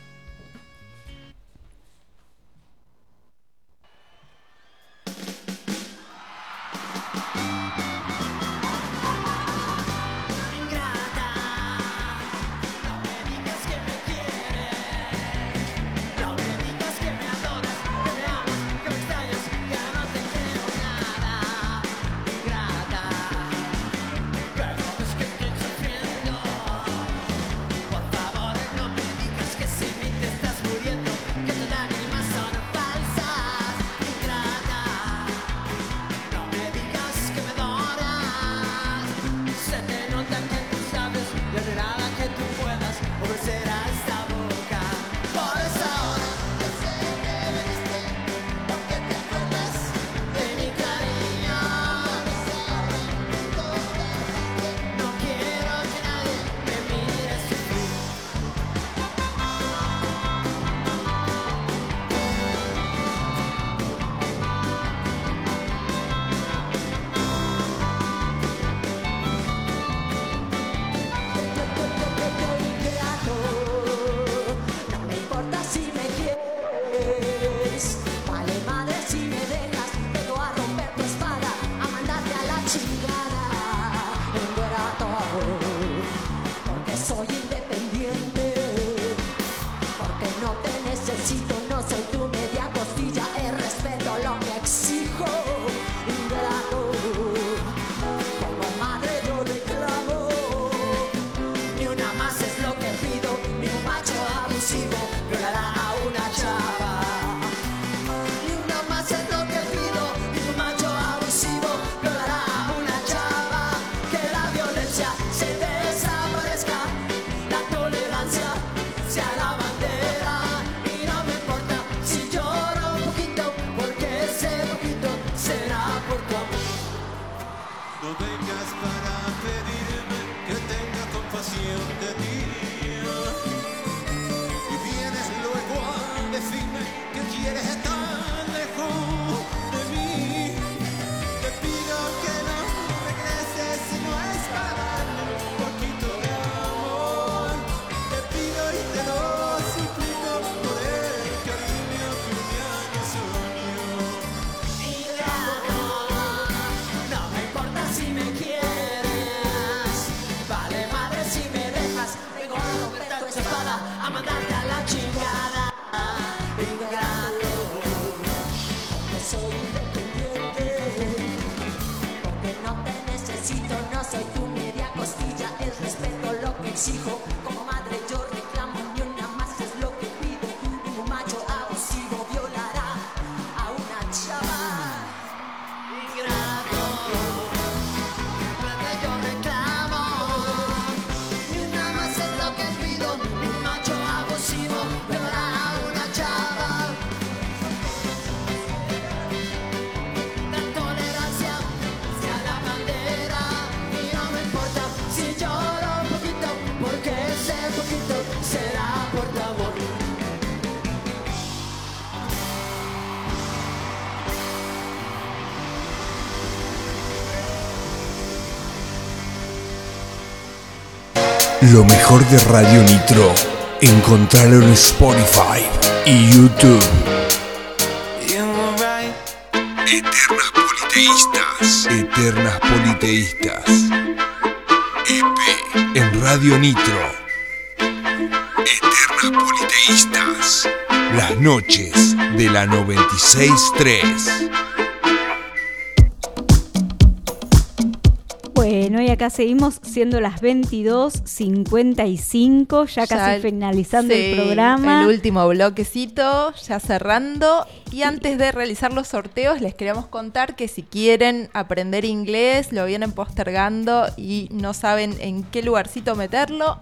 Lo mejor de Radio Nitro, encontrarlo en Spotify y YouTube. Eternas politeístas. Eternas politeístas. en Radio Nitro. Eternas Politeístas. Las noches de la 96.3. acá seguimos siendo las 22.55, ya casi finalizando sí, el programa. El último bloquecito, ya cerrando. Y antes de realizar los sorteos, les queríamos contar que si quieren aprender inglés, lo vienen postergando y no saben en qué lugarcito meterlo,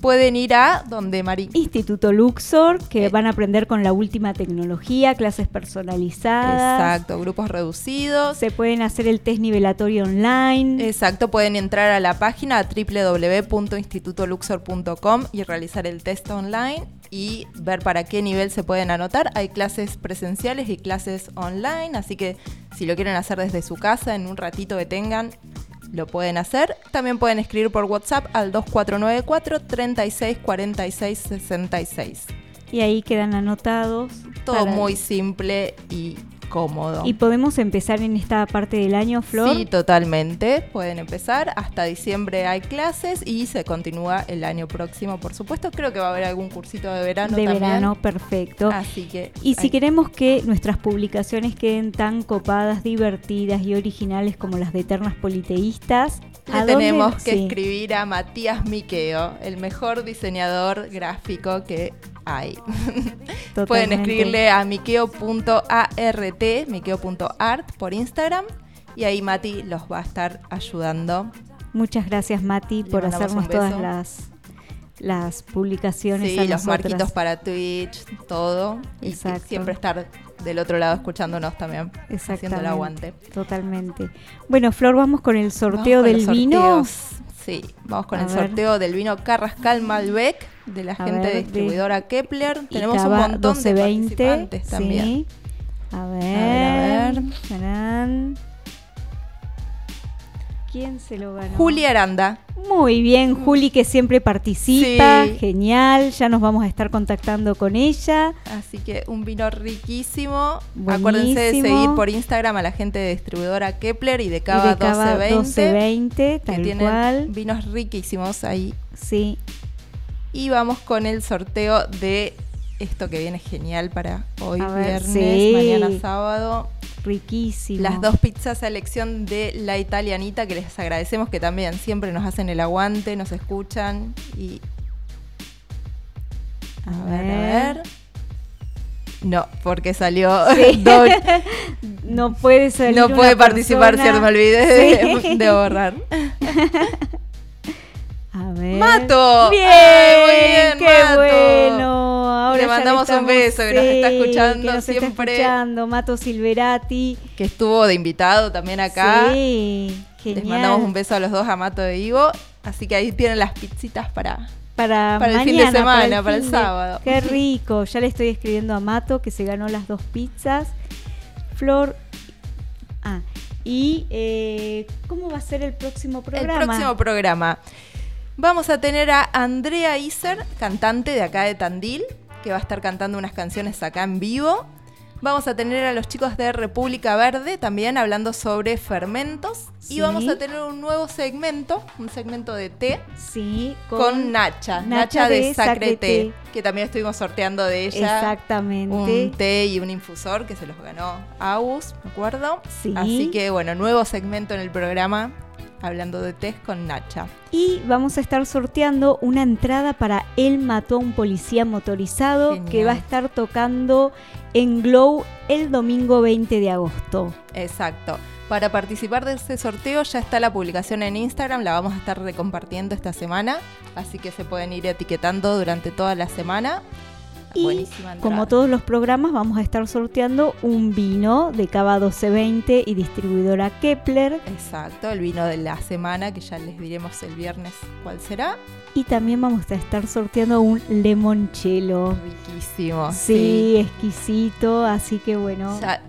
pueden ir a donde Mari. Instituto Luxor, que van a aprender con la última tecnología, clases personalizadas. Exacto, grupos reducidos. Se pueden hacer el test nivelatorio online. Exacto, pueden entrar a la página www.institutoluxor.com y realizar el test online y ver para qué nivel se pueden anotar. Hay clases presenciales y clases online, así que si lo quieren hacer desde su casa en un ratito que tengan, lo pueden hacer. También pueden escribir por WhatsApp al 2494 36 46 66. Y ahí quedan anotados. Todo muy simple y cómodo. Y podemos empezar en esta parte del año, Flor. Sí, totalmente. Pueden empezar. Hasta diciembre hay clases y se continúa el año próximo, por supuesto. Creo que va a haber algún cursito de verano de también. verano, perfecto. Así que. Y si hay- queremos que nuestras publicaciones queden tan copadas, divertidas y originales como las de Eternas Politeístas, Le tenemos que Sí. escribir a Matías Miqueo, el mejor diseñador gráfico que hay. Pueden escribirle a miqueo.art, miqueo.art por Instagram y ahí Mati los va a estar ayudando. Muchas gracias, Mati, por hacernos todas las, las publicaciones. Sí, a los nosotras. marquitos para Twitch, todo. Y Exacto. siempre estar del otro lado escuchándonos también, haciendo el aguante. Totalmente. Bueno, Flor, vamos con el sorteo Vamos del vino. sorteos. Sí, vamos con A el ver. sorteo del vino Carrascal Malbec de la A gente ver, distribuidora Kepler. Tenemos un montón 1220, de participantes también. sí. A ver. A ver, a ver. ¿Quién se lo ganó? Juli Aranda. Muy bien, Juli que siempre participa, Sí. genial, ya nos vamos a estar contactando con ella. Así que un vino riquísimo. Acuérdense de seguir por Instagram a la gente de distribuidora Kepler y de Y Cava de Cava 1220. 1220, que tal tienen cual. vinos riquísimos ahí. Sí. Y vamos con el sorteo de esto que viene genial para hoy ver, viernes, sí. mañana sábado. Riquísimo. Las dos pizzas a elección de la italianita que les agradecemos que también siempre nos hacen el aguante, nos escuchan y A, a ver, a ver. No, porque salió Sí. no puede salir No una puede participar, persona. cierto, me olvidé de, borrar. A ver. ¡Mato! Bien, Ay, muy bien, qué Mato. bueno. Le mandamos un beso, que nos está escuchando que nos está siempre. escuchando, Mato Silverati. Que estuvo de invitado también acá. Sí, genial. Les mandamos un beso a los dos, a Mato de Ivo. Así que ahí tienen las pizzitas para, para, para el fin de semana, para el, sábado. Qué rico. Ya le estoy escribiendo a Mato que se ganó las dos pizzas. Flor. Ah, y eh, ¿cómo va a ser el próximo programa? El próximo programa. Vamos a tener a Andrea Iser, cantante de acá de Tandil, que va a estar cantando unas canciones acá en vivo. Vamos a tener a los chicos de República Verde también hablando sobre fermentos. Sí. Y vamos a tener un nuevo segmento, un segmento de té. Sí, Con, Nacha, Nacha, Nacha de, de Sacre, Sacre té, Té. que también estuvimos sorteando de ella. Exactamente. Un té y un infusor que se los ganó Agus, me acuerdo. Sí. Así que bueno, nuevo segmento en el programa hablando de té con Nacha. Y vamos a estar sorteando una entrada para Él mató a un policía motorizado Genial. que va a estar tocando en Glow el domingo 20 de agosto. Exacto. Para participar de ese sorteo ya está la publicación en Instagram, la vamos a estar recompartiendo esta semana, así que se pueden ir etiquetando durante toda la semana. Y como todos los programas, vamos a estar sorteando un vino de Cava 1220 y distribuidora Kepler. Exacto, el vino de la semana, que ya les diremos el viernes cuál será. Y también vamos a estar sorteando un limoncello. Riquísimo. Sí, exquisito, así que bueno. Ya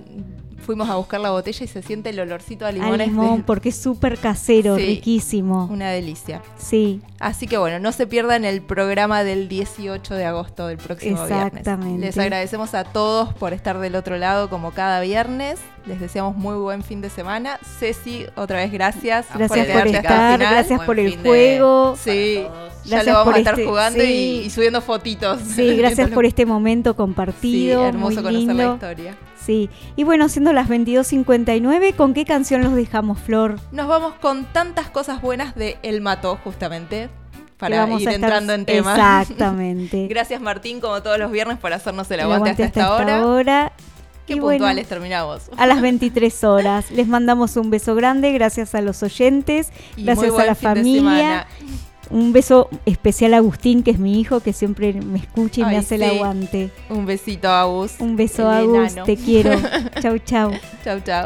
fuimos a buscar la botella y se siente el olorcito a Al limones. limón, de- porque es súper casero, Sí. riquísimo. Una delicia. Sí. Así que bueno, no se pierdan el programa del 18 de agosto del próximo viernes. Exactamente. Les agradecemos a todos por estar del otro lado como cada viernes. Les deseamos muy buen fin de semana. Ceci, otra vez gracias. Gracias por el estar, final. gracias por el de- juego. Sí, ya Gracias lo vamos por a estar este- jugando y, sí. y subiendo fotitos. Sí, gracias por este momento compartido. Sí, hermoso muy conocer la lindo. historia. Sí, y bueno, siendo las 22.59, ¿con qué canción los dejamos, Flor? Nos vamos con tantas cosas buenas de El Mató, justamente, para vamos ir a estar- entrando en tema. Exactamente. Gracias, Martín, como todos los viernes, por hacernos el El aguante, aguante hasta, esta hora. hora. Qué Y bueno, puntuales terminamos. A las 23 horas. Les mandamos un beso grande, gracias a los oyentes, Y gracias a la familia. Un beso especial a Agustín, que es mi hijo, que siempre me escucha y me hace el aguante. Un besito, Agus. Un beso, El Agus, te quiero. chau, chau. chau, chau.